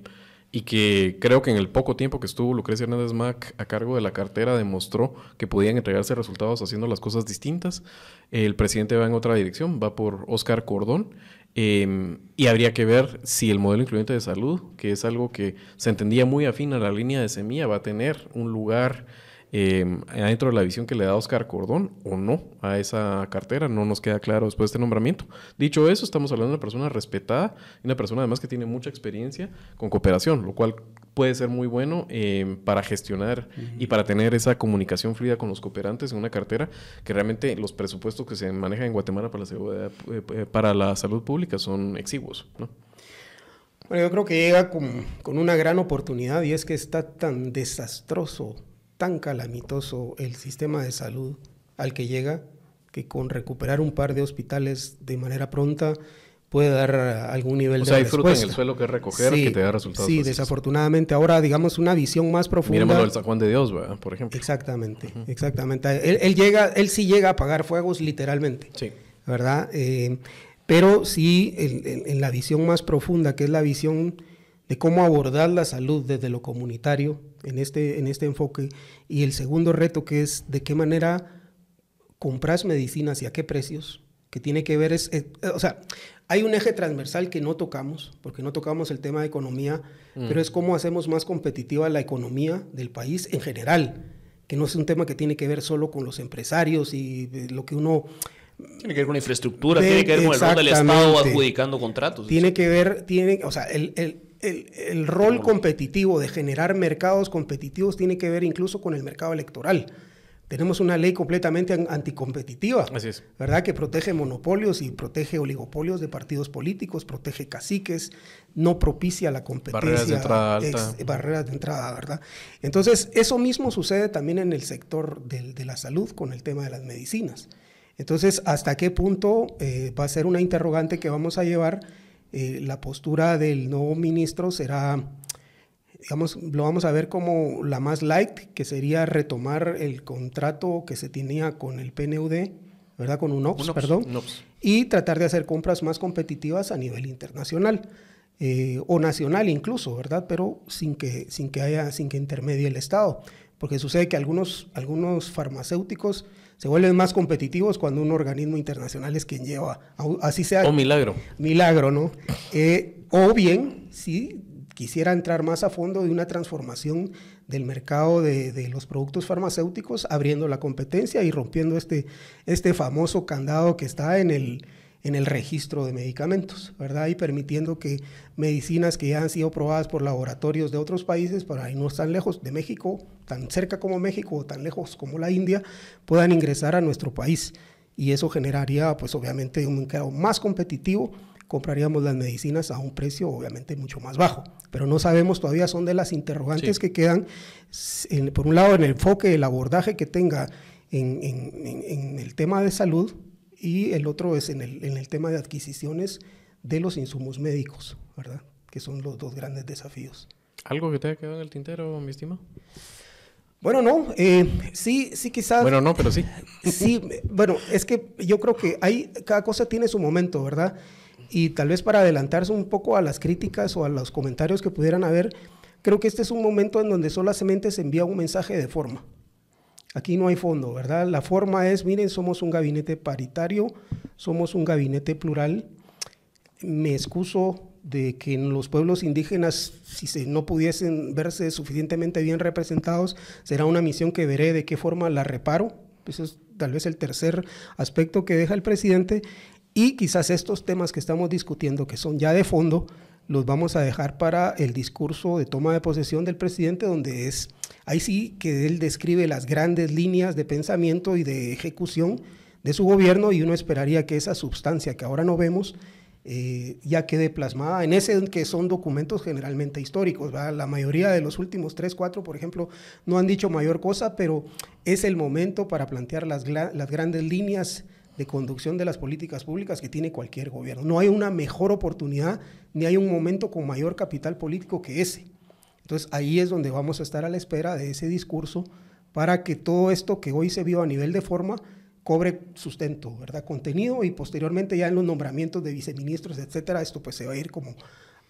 y que creo que en el poco tiempo que estuvo Lucrecia Hernández Mac a cargo de la cartera demostró que podían entregarse resultados haciendo las cosas distintas. El presidente va en otra dirección, va por Oscar Cordón. Em, y habría que ver si el modelo incluyente de salud, que es algo que se entendía muy afín a la línea de semilla, va a tener un lugar eh, dentro de la visión que le da Oscar Cordón o no a esa cartera. No nos queda claro después de este nombramiento. Dicho eso, estamos hablando de una persona respetada y una persona además que tiene mucha experiencia con cooperación, lo cual puede ser muy bueno eh, para gestionar y para tener esa comunicación fluida con los cooperantes en una cartera que realmente los presupuestos que se manejan en Guatemala para la, eh, para la salud pública son exiguos. Bueno, yo creo que llega con, con, una gran oportunidad y es que está tan desastroso tan calamitoso el sistema de salud al que llega que con recuperar un par de hospitales de manera pronta puede dar algún nivel o sea, hay fruta en el suelo que recoger que te da resultados. Sí, desafortunadamente. Ahora, digamos, una visión más profunda. Miremoslo del San Juan de Dios, por ejemplo. Exactamente, exactamente. Él, llega, él sí llega a apagar fuegos literalmente. Sí. ¿Verdad? Eh, pero sí, en la visión más profunda, que es la visión de cómo abordar la salud desde lo comunitario en este, en este enfoque. Y el segundo reto que es de qué manera compras medicinas y a qué precios, que tiene que ver es, o sea, hay un eje transversal que no tocamos, porque no tocamos el tema de economía, mm. pero es cómo hacemos más competitiva la economía del país en general, que no es un tema que tiene que ver solo con los empresarios y lo que uno tiene que ver con la infraestructura, tiene que ver con el rol del Estado adjudicando contratos. Tiene que ver, tiene, o sea, el, el, el, rol competitivo de generar mercados competitivos tiene que ver incluso con el mercado electoral. Tenemos una ley completamente anticompetitiva, ¿verdad? Que protege monopolios y protege oligopolios de partidos políticos, protege caciques, no propicia la competencia. Barreras de entrada alta. barreras de entrada, ¿verdad? Entonces, eso mismo sucede también en el sector de, la salud con el tema de las medicinas. Entonces, ¿hasta qué punto eh, va a ser una interrogante que vamos a llevar? Eh, la postura del nuevo ministro será, digamos, lo vamos a ver como la más light, que sería retomar el contrato que se tenía con el PNUD, ¿verdad? Con un OPS, perdón, y tratar de hacer compras más competitivas a nivel internacional. Eh, o nacional incluso, ¿verdad? Pero sin que, sin que haya, sin que intermedie el Estado. Porque sucede que algunos, algunos farmacéuticos se vuelven más competitivos cuando un organismo internacional es quien lleva, así sea. O milagro. Milagro, ¿no? Eh, o bien, si quisiera entrar más a fondo de una transformación del mercado de, los productos farmacéuticos, abriendo la competencia y rompiendo este, este famoso candado que está en el, en el registro de medicamentos, ¿verdad? Y permitiendo que medicinas que ya han sido probadas por laboratorios de otros países, para ahí no tan lejos de México, tan cerca como México o tan lejos como la India, puedan ingresar a nuestro país. Y eso generaría, pues obviamente, un mercado más competitivo. Compraríamos las medicinas a un precio, obviamente, mucho más bajo. Pero no sabemos todavía, son de las interrogantes que quedan, por un lado, en el enfoque, el abordaje que tenga en, en el tema de salud, y el otro es en el, en el tema de adquisiciones de los insumos médicos, ¿verdad? Que son los dos grandes desafíos. ¿Algo que te haya quedado en el tintero, mi estimado? Bueno, no, eh, sí, sí quizás. Bueno, no, pero sí. Sí, bueno, es que yo creo que hay, cada cosa tiene su momento, ¿verdad? Y tal vez para adelantarse un poco a las críticas o a los comentarios que pudieran haber, creo que este es un momento en donde solamente se envía un mensaje de forma. Aquí no hay fondo, ¿verdad? La forma es, miren, somos un gabinete paritario, somos un gabinete plural. Me excuso de que en los pueblos indígenas, si no pudiesen verse suficientemente bien representados, será una misión que veré de qué forma la reparo. Eso es tal vez el tercer aspecto que deja el presidente. Y quizás estos temas que estamos discutiendo, que son ya de fondo, los vamos a dejar para el discurso de toma de posesión del presidente, donde es, ahí sí que él describe las grandes líneas de pensamiento y de ejecución de su gobierno y uno esperaría que esa sustancia que ahora no vemos eh, ya quede plasmada en ese que son documentos generalmente históricos. La mayoría de los últimos tres, cuatro, por ejemplo, no han dicho mayor cosa, pero es el momento para plantear las, las grandes líneas de conducción de las políticas públicas que tiene cualquier gobierno. No hay una mejor oportunidad ni hay un momento con mayor capital político que ese. Entonces ahí es donde vamos a estar a la espera de ese discurso para que todo esto que hoy se vio a nivel de forma cobre sustento, ¿verdad? Contenido y posteriormente ya en los nombramientos de viceministros, etcétera, esto pues se va a ir como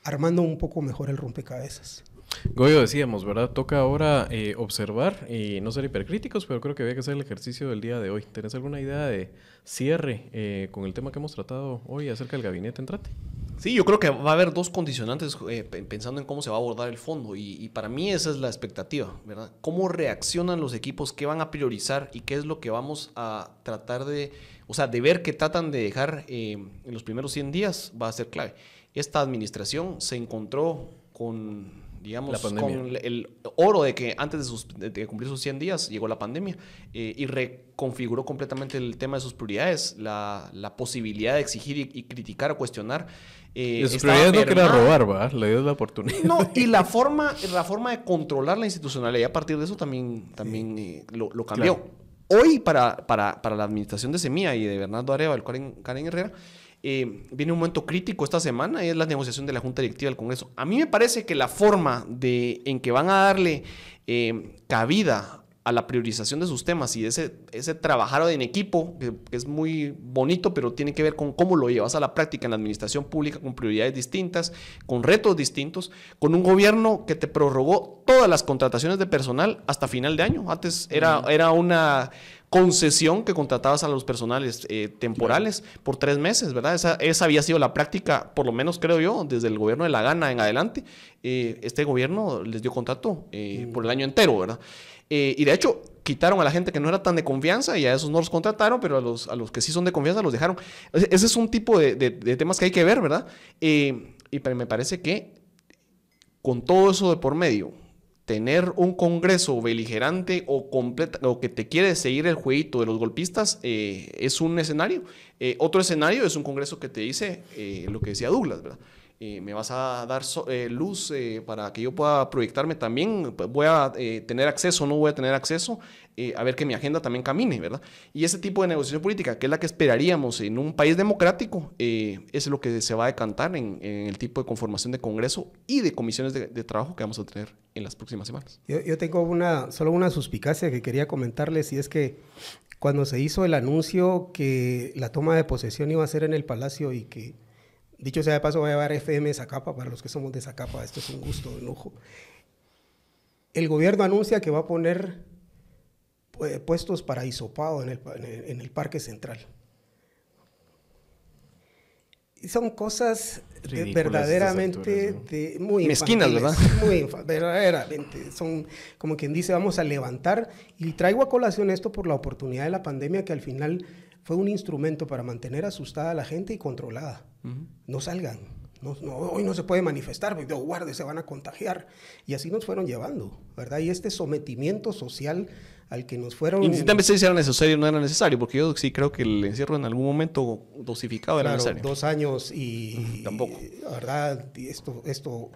armando un poco mejor el rompecabezas. Goyo, decíamos, ¿verdad? Toca ahora eh, observar y no ser hipercríticos, pero creo que había que hacer el ejercicio del día de hoy. ¿Tenés alguna idea de cierre eh, con el tema que hemos tratado hoy acerca del gabinete Entrate? Sí, yo creo que va a haber dos condicionantes eh, pensando en cómo se va a abordar el fondo y, para mí esa es la expectativa, ¿verdad? ¿Cómo reaccionan los equipos? ¿Qué van a priorizar? ¿Y qué es lo que vamos a tratar de, o sea, de ver qué tratan de dejar en los primeros 100 días va a ser clave. Esta administración se encontró con digamos, con el oro de que antes de, cumplir sus 100 días llegó la pandemia eh, y reconfiguró completamente el tema de sus prioridades, la, la posibilidad de exigir y, criticar o cuestionar. Eh, sus prioridades no quería robar, ¿va? Le dio la oportunidad. No, y la (laughs) forma, la forma de controlar la institucionalidad a partir de eso también, también eh, lo, cambió. Hoy, para, para, para, la administración de Semilla y de Bernardo Areva, el Karen, Karen Herrera, eh, viene un momento crítico esta semana y es la negociación de la Junta Directiva del Congreso. A mí me parece que la forma de, en que van a darle eh, cabida a la priorización de sus temas y ese, ese trabajar en equipo, que, es muy bonito, pero tiene que ver con cómo lo llevas a la práctica en la administración pública, con prioridades distintas, con retos distintos, con un gobierno que te prorrogó todas las contrataciones de personal hasta final de año. Antes era, era una concesión que contratabas a los personales eh, temporales por tres meses, ¿verdad? Esa, esa, había sido la práctica, por lo menos creo yo, desde el gobierno de La Gana en adelante. Eh, este gobierno les dio contrato eh, por el año entero, ¿verdad? y de hecho, quitaron a la gente que no era tan de confianza y a esos no los contrataron, pero a los, a los que sí son de confianza los dejaron. Ese es un tipo de, de, de temas que hay que ver, ¿verdad? y me parece que con todo eso de por medio, tener un Congreso beligerante o, completa, o que te quiere seguir el jueguito de los golpistas eh, es un escenario. Eh, otro escenario es un Congreso que te dice eh, lo que decía Douglas, ¿verdad? Me vas a dar luz para que yo pueda proyectarme también, voy a tener acceso, no voy a tener acceso, eh, a ver que mi agenda también camine, ¿verdad? Y ese tipo de negociación política, que es la que esperaríamos en un país democrático, eh, es lo que se va a decantar en, el tipo de conformación de Congreso y de comisiones de, trabajo que vamos a tener en las próximas semanas. Yo, tengo solo una suspicacia que quería comentarles y es que cuando se hizo el anuncio que la toma de posesión iba a ser en el Palacio y que, dicho sea de paso, voy a llevar FM Zacapa, para los que somos de Zacapa, esto es un gusto, un lujo. El gobierno anuncia que va a poner puestos para hisopado en el, en el, Parque Central. Y son cosas verdaderamente de, muy mezquinas, ¿verdad? (laughs) Muy verdaderamente. Son como quien dice, vamos a levantar. Y traigo a colación esto por la oportunidad de la pandemia que al final fue un instrumento para mantener asustada a la gente y controlada. No salgan. No, hoy no se puede manifestar, porque guarde, se van a contagiar. Y así nos fueron llevando, ¿verdad? Y este sometimiento social al que nos fueron... Y también si era necesario no era necesario, porque yo sí creo que el encierro en algún momento dosificado era necesario. dos años y... Tampoco. ¿Verdad? Y esto, esto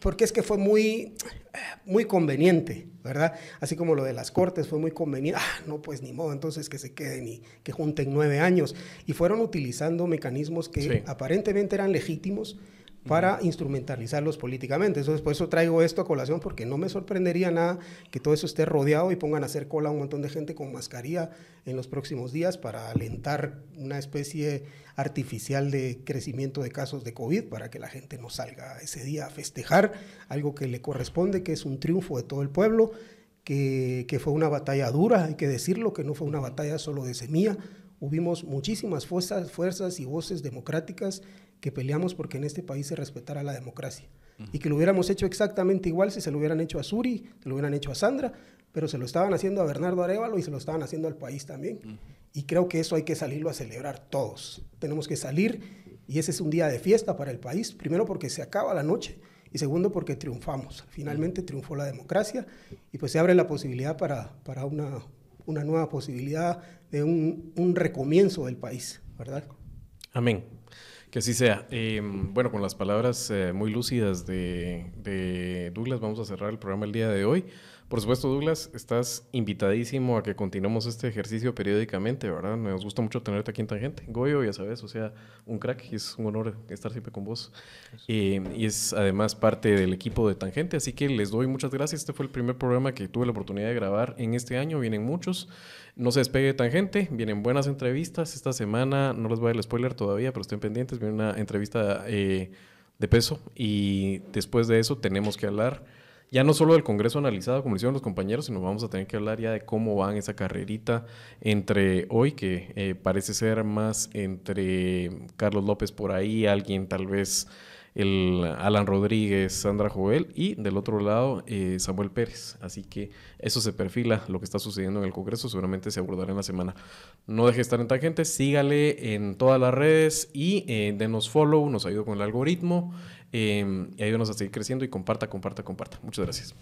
porque es que fue muy, muy conveniente, ¿verdad? Así como lo de las cortes fue muy conveniente. Ah, no, pues ni modo, entonces que se queden y que junten nueve años. Y fueron utilizando mecanismos que aparentemente eran legítimos, para instrumentalizarlos políticamente. Entonces, por eso traigo esto a colación, porque no me sorprendería nada que todo eso esté rodeado y pongan a hacer cola a un montón de gente con mascarilla en los próximos días para alentar una especie artificial de crecimiento de casos de COVID para que la gente no salga ese día a festejar algo que le corresponde, que es un triunfo de todo el pueblo, que, que fue una batalla dura, hay que decirlo, que no fue una batalla solo de semilla, hubimos muchísimas fuerzas, fuerzas y voces democráticas que peleamos porque en este país se respetara la democracia. Y que lo hubiéramos hecho exactamente igual si se lo hubieran hecho a Suri, se lo hubieran hecho a Sandra, pero se lo estaban haciendo a Bernardo Arevalo y se lo estaban haciendo al país también. Y creo que eso hay que salirlo a celebrar todos. Tenemos que salir y ese es un día de fiesta para el país, primero porque se acaba la noche y segundo porque triunfamos. Finalmente triunfó la democracia y pues se abre la posibilidad para, para una, una nueva posibilidad de un, un recomienzo del país, ¿verdad? Amén. Que así sea. Em, bueno, con las palabras eh, muy lúcidas de, Douglas, vamos a cerrar el programa el día de hoy. Por supuesto, Douglas, estás invitadísimo a que continuemos este ejercicio periódicamente, ¿verdad? Nos gusta mucho tenerte aquí en Tangente. Goyo, ya sabes, o sea, un crack y es un honor estar siempre con vos. Eh, y es además parte del equipo de Tangente, así que les doy muchas gracias. Este fue el primer programa que tuve la oportunidad de grabar en este año, vienen muchos. No se despegue de Tangente, vienen buenas entrevistas. Esta semana, no les voy a dar el spoiler todavía, pero estén pendientes, viene una entrevista eh, de peso y después de eso tenemos que hablar ya no solo del Congreso analizado, como hicieron los compañeros, sino vamos a tener que hablar ya de cómo van esa carrerita entre hoy, que eh, parece ser más entre Carlos López por ahí, alguien tal vez el Alan Rodríguez, Sandra Joel y del otro lado eh, Samuel Pérez. Así que eso se perfila, lo que está sucediendo en el Congreso, seguramente se abordará en la semana. No deje de estar en tangente, sígale en todas las redes y eh, denos follow, nos ayuda con el algoritmo eh, y ayúdanos a seguir creciendo y comparta, comparta, comparta. Muchas gracias.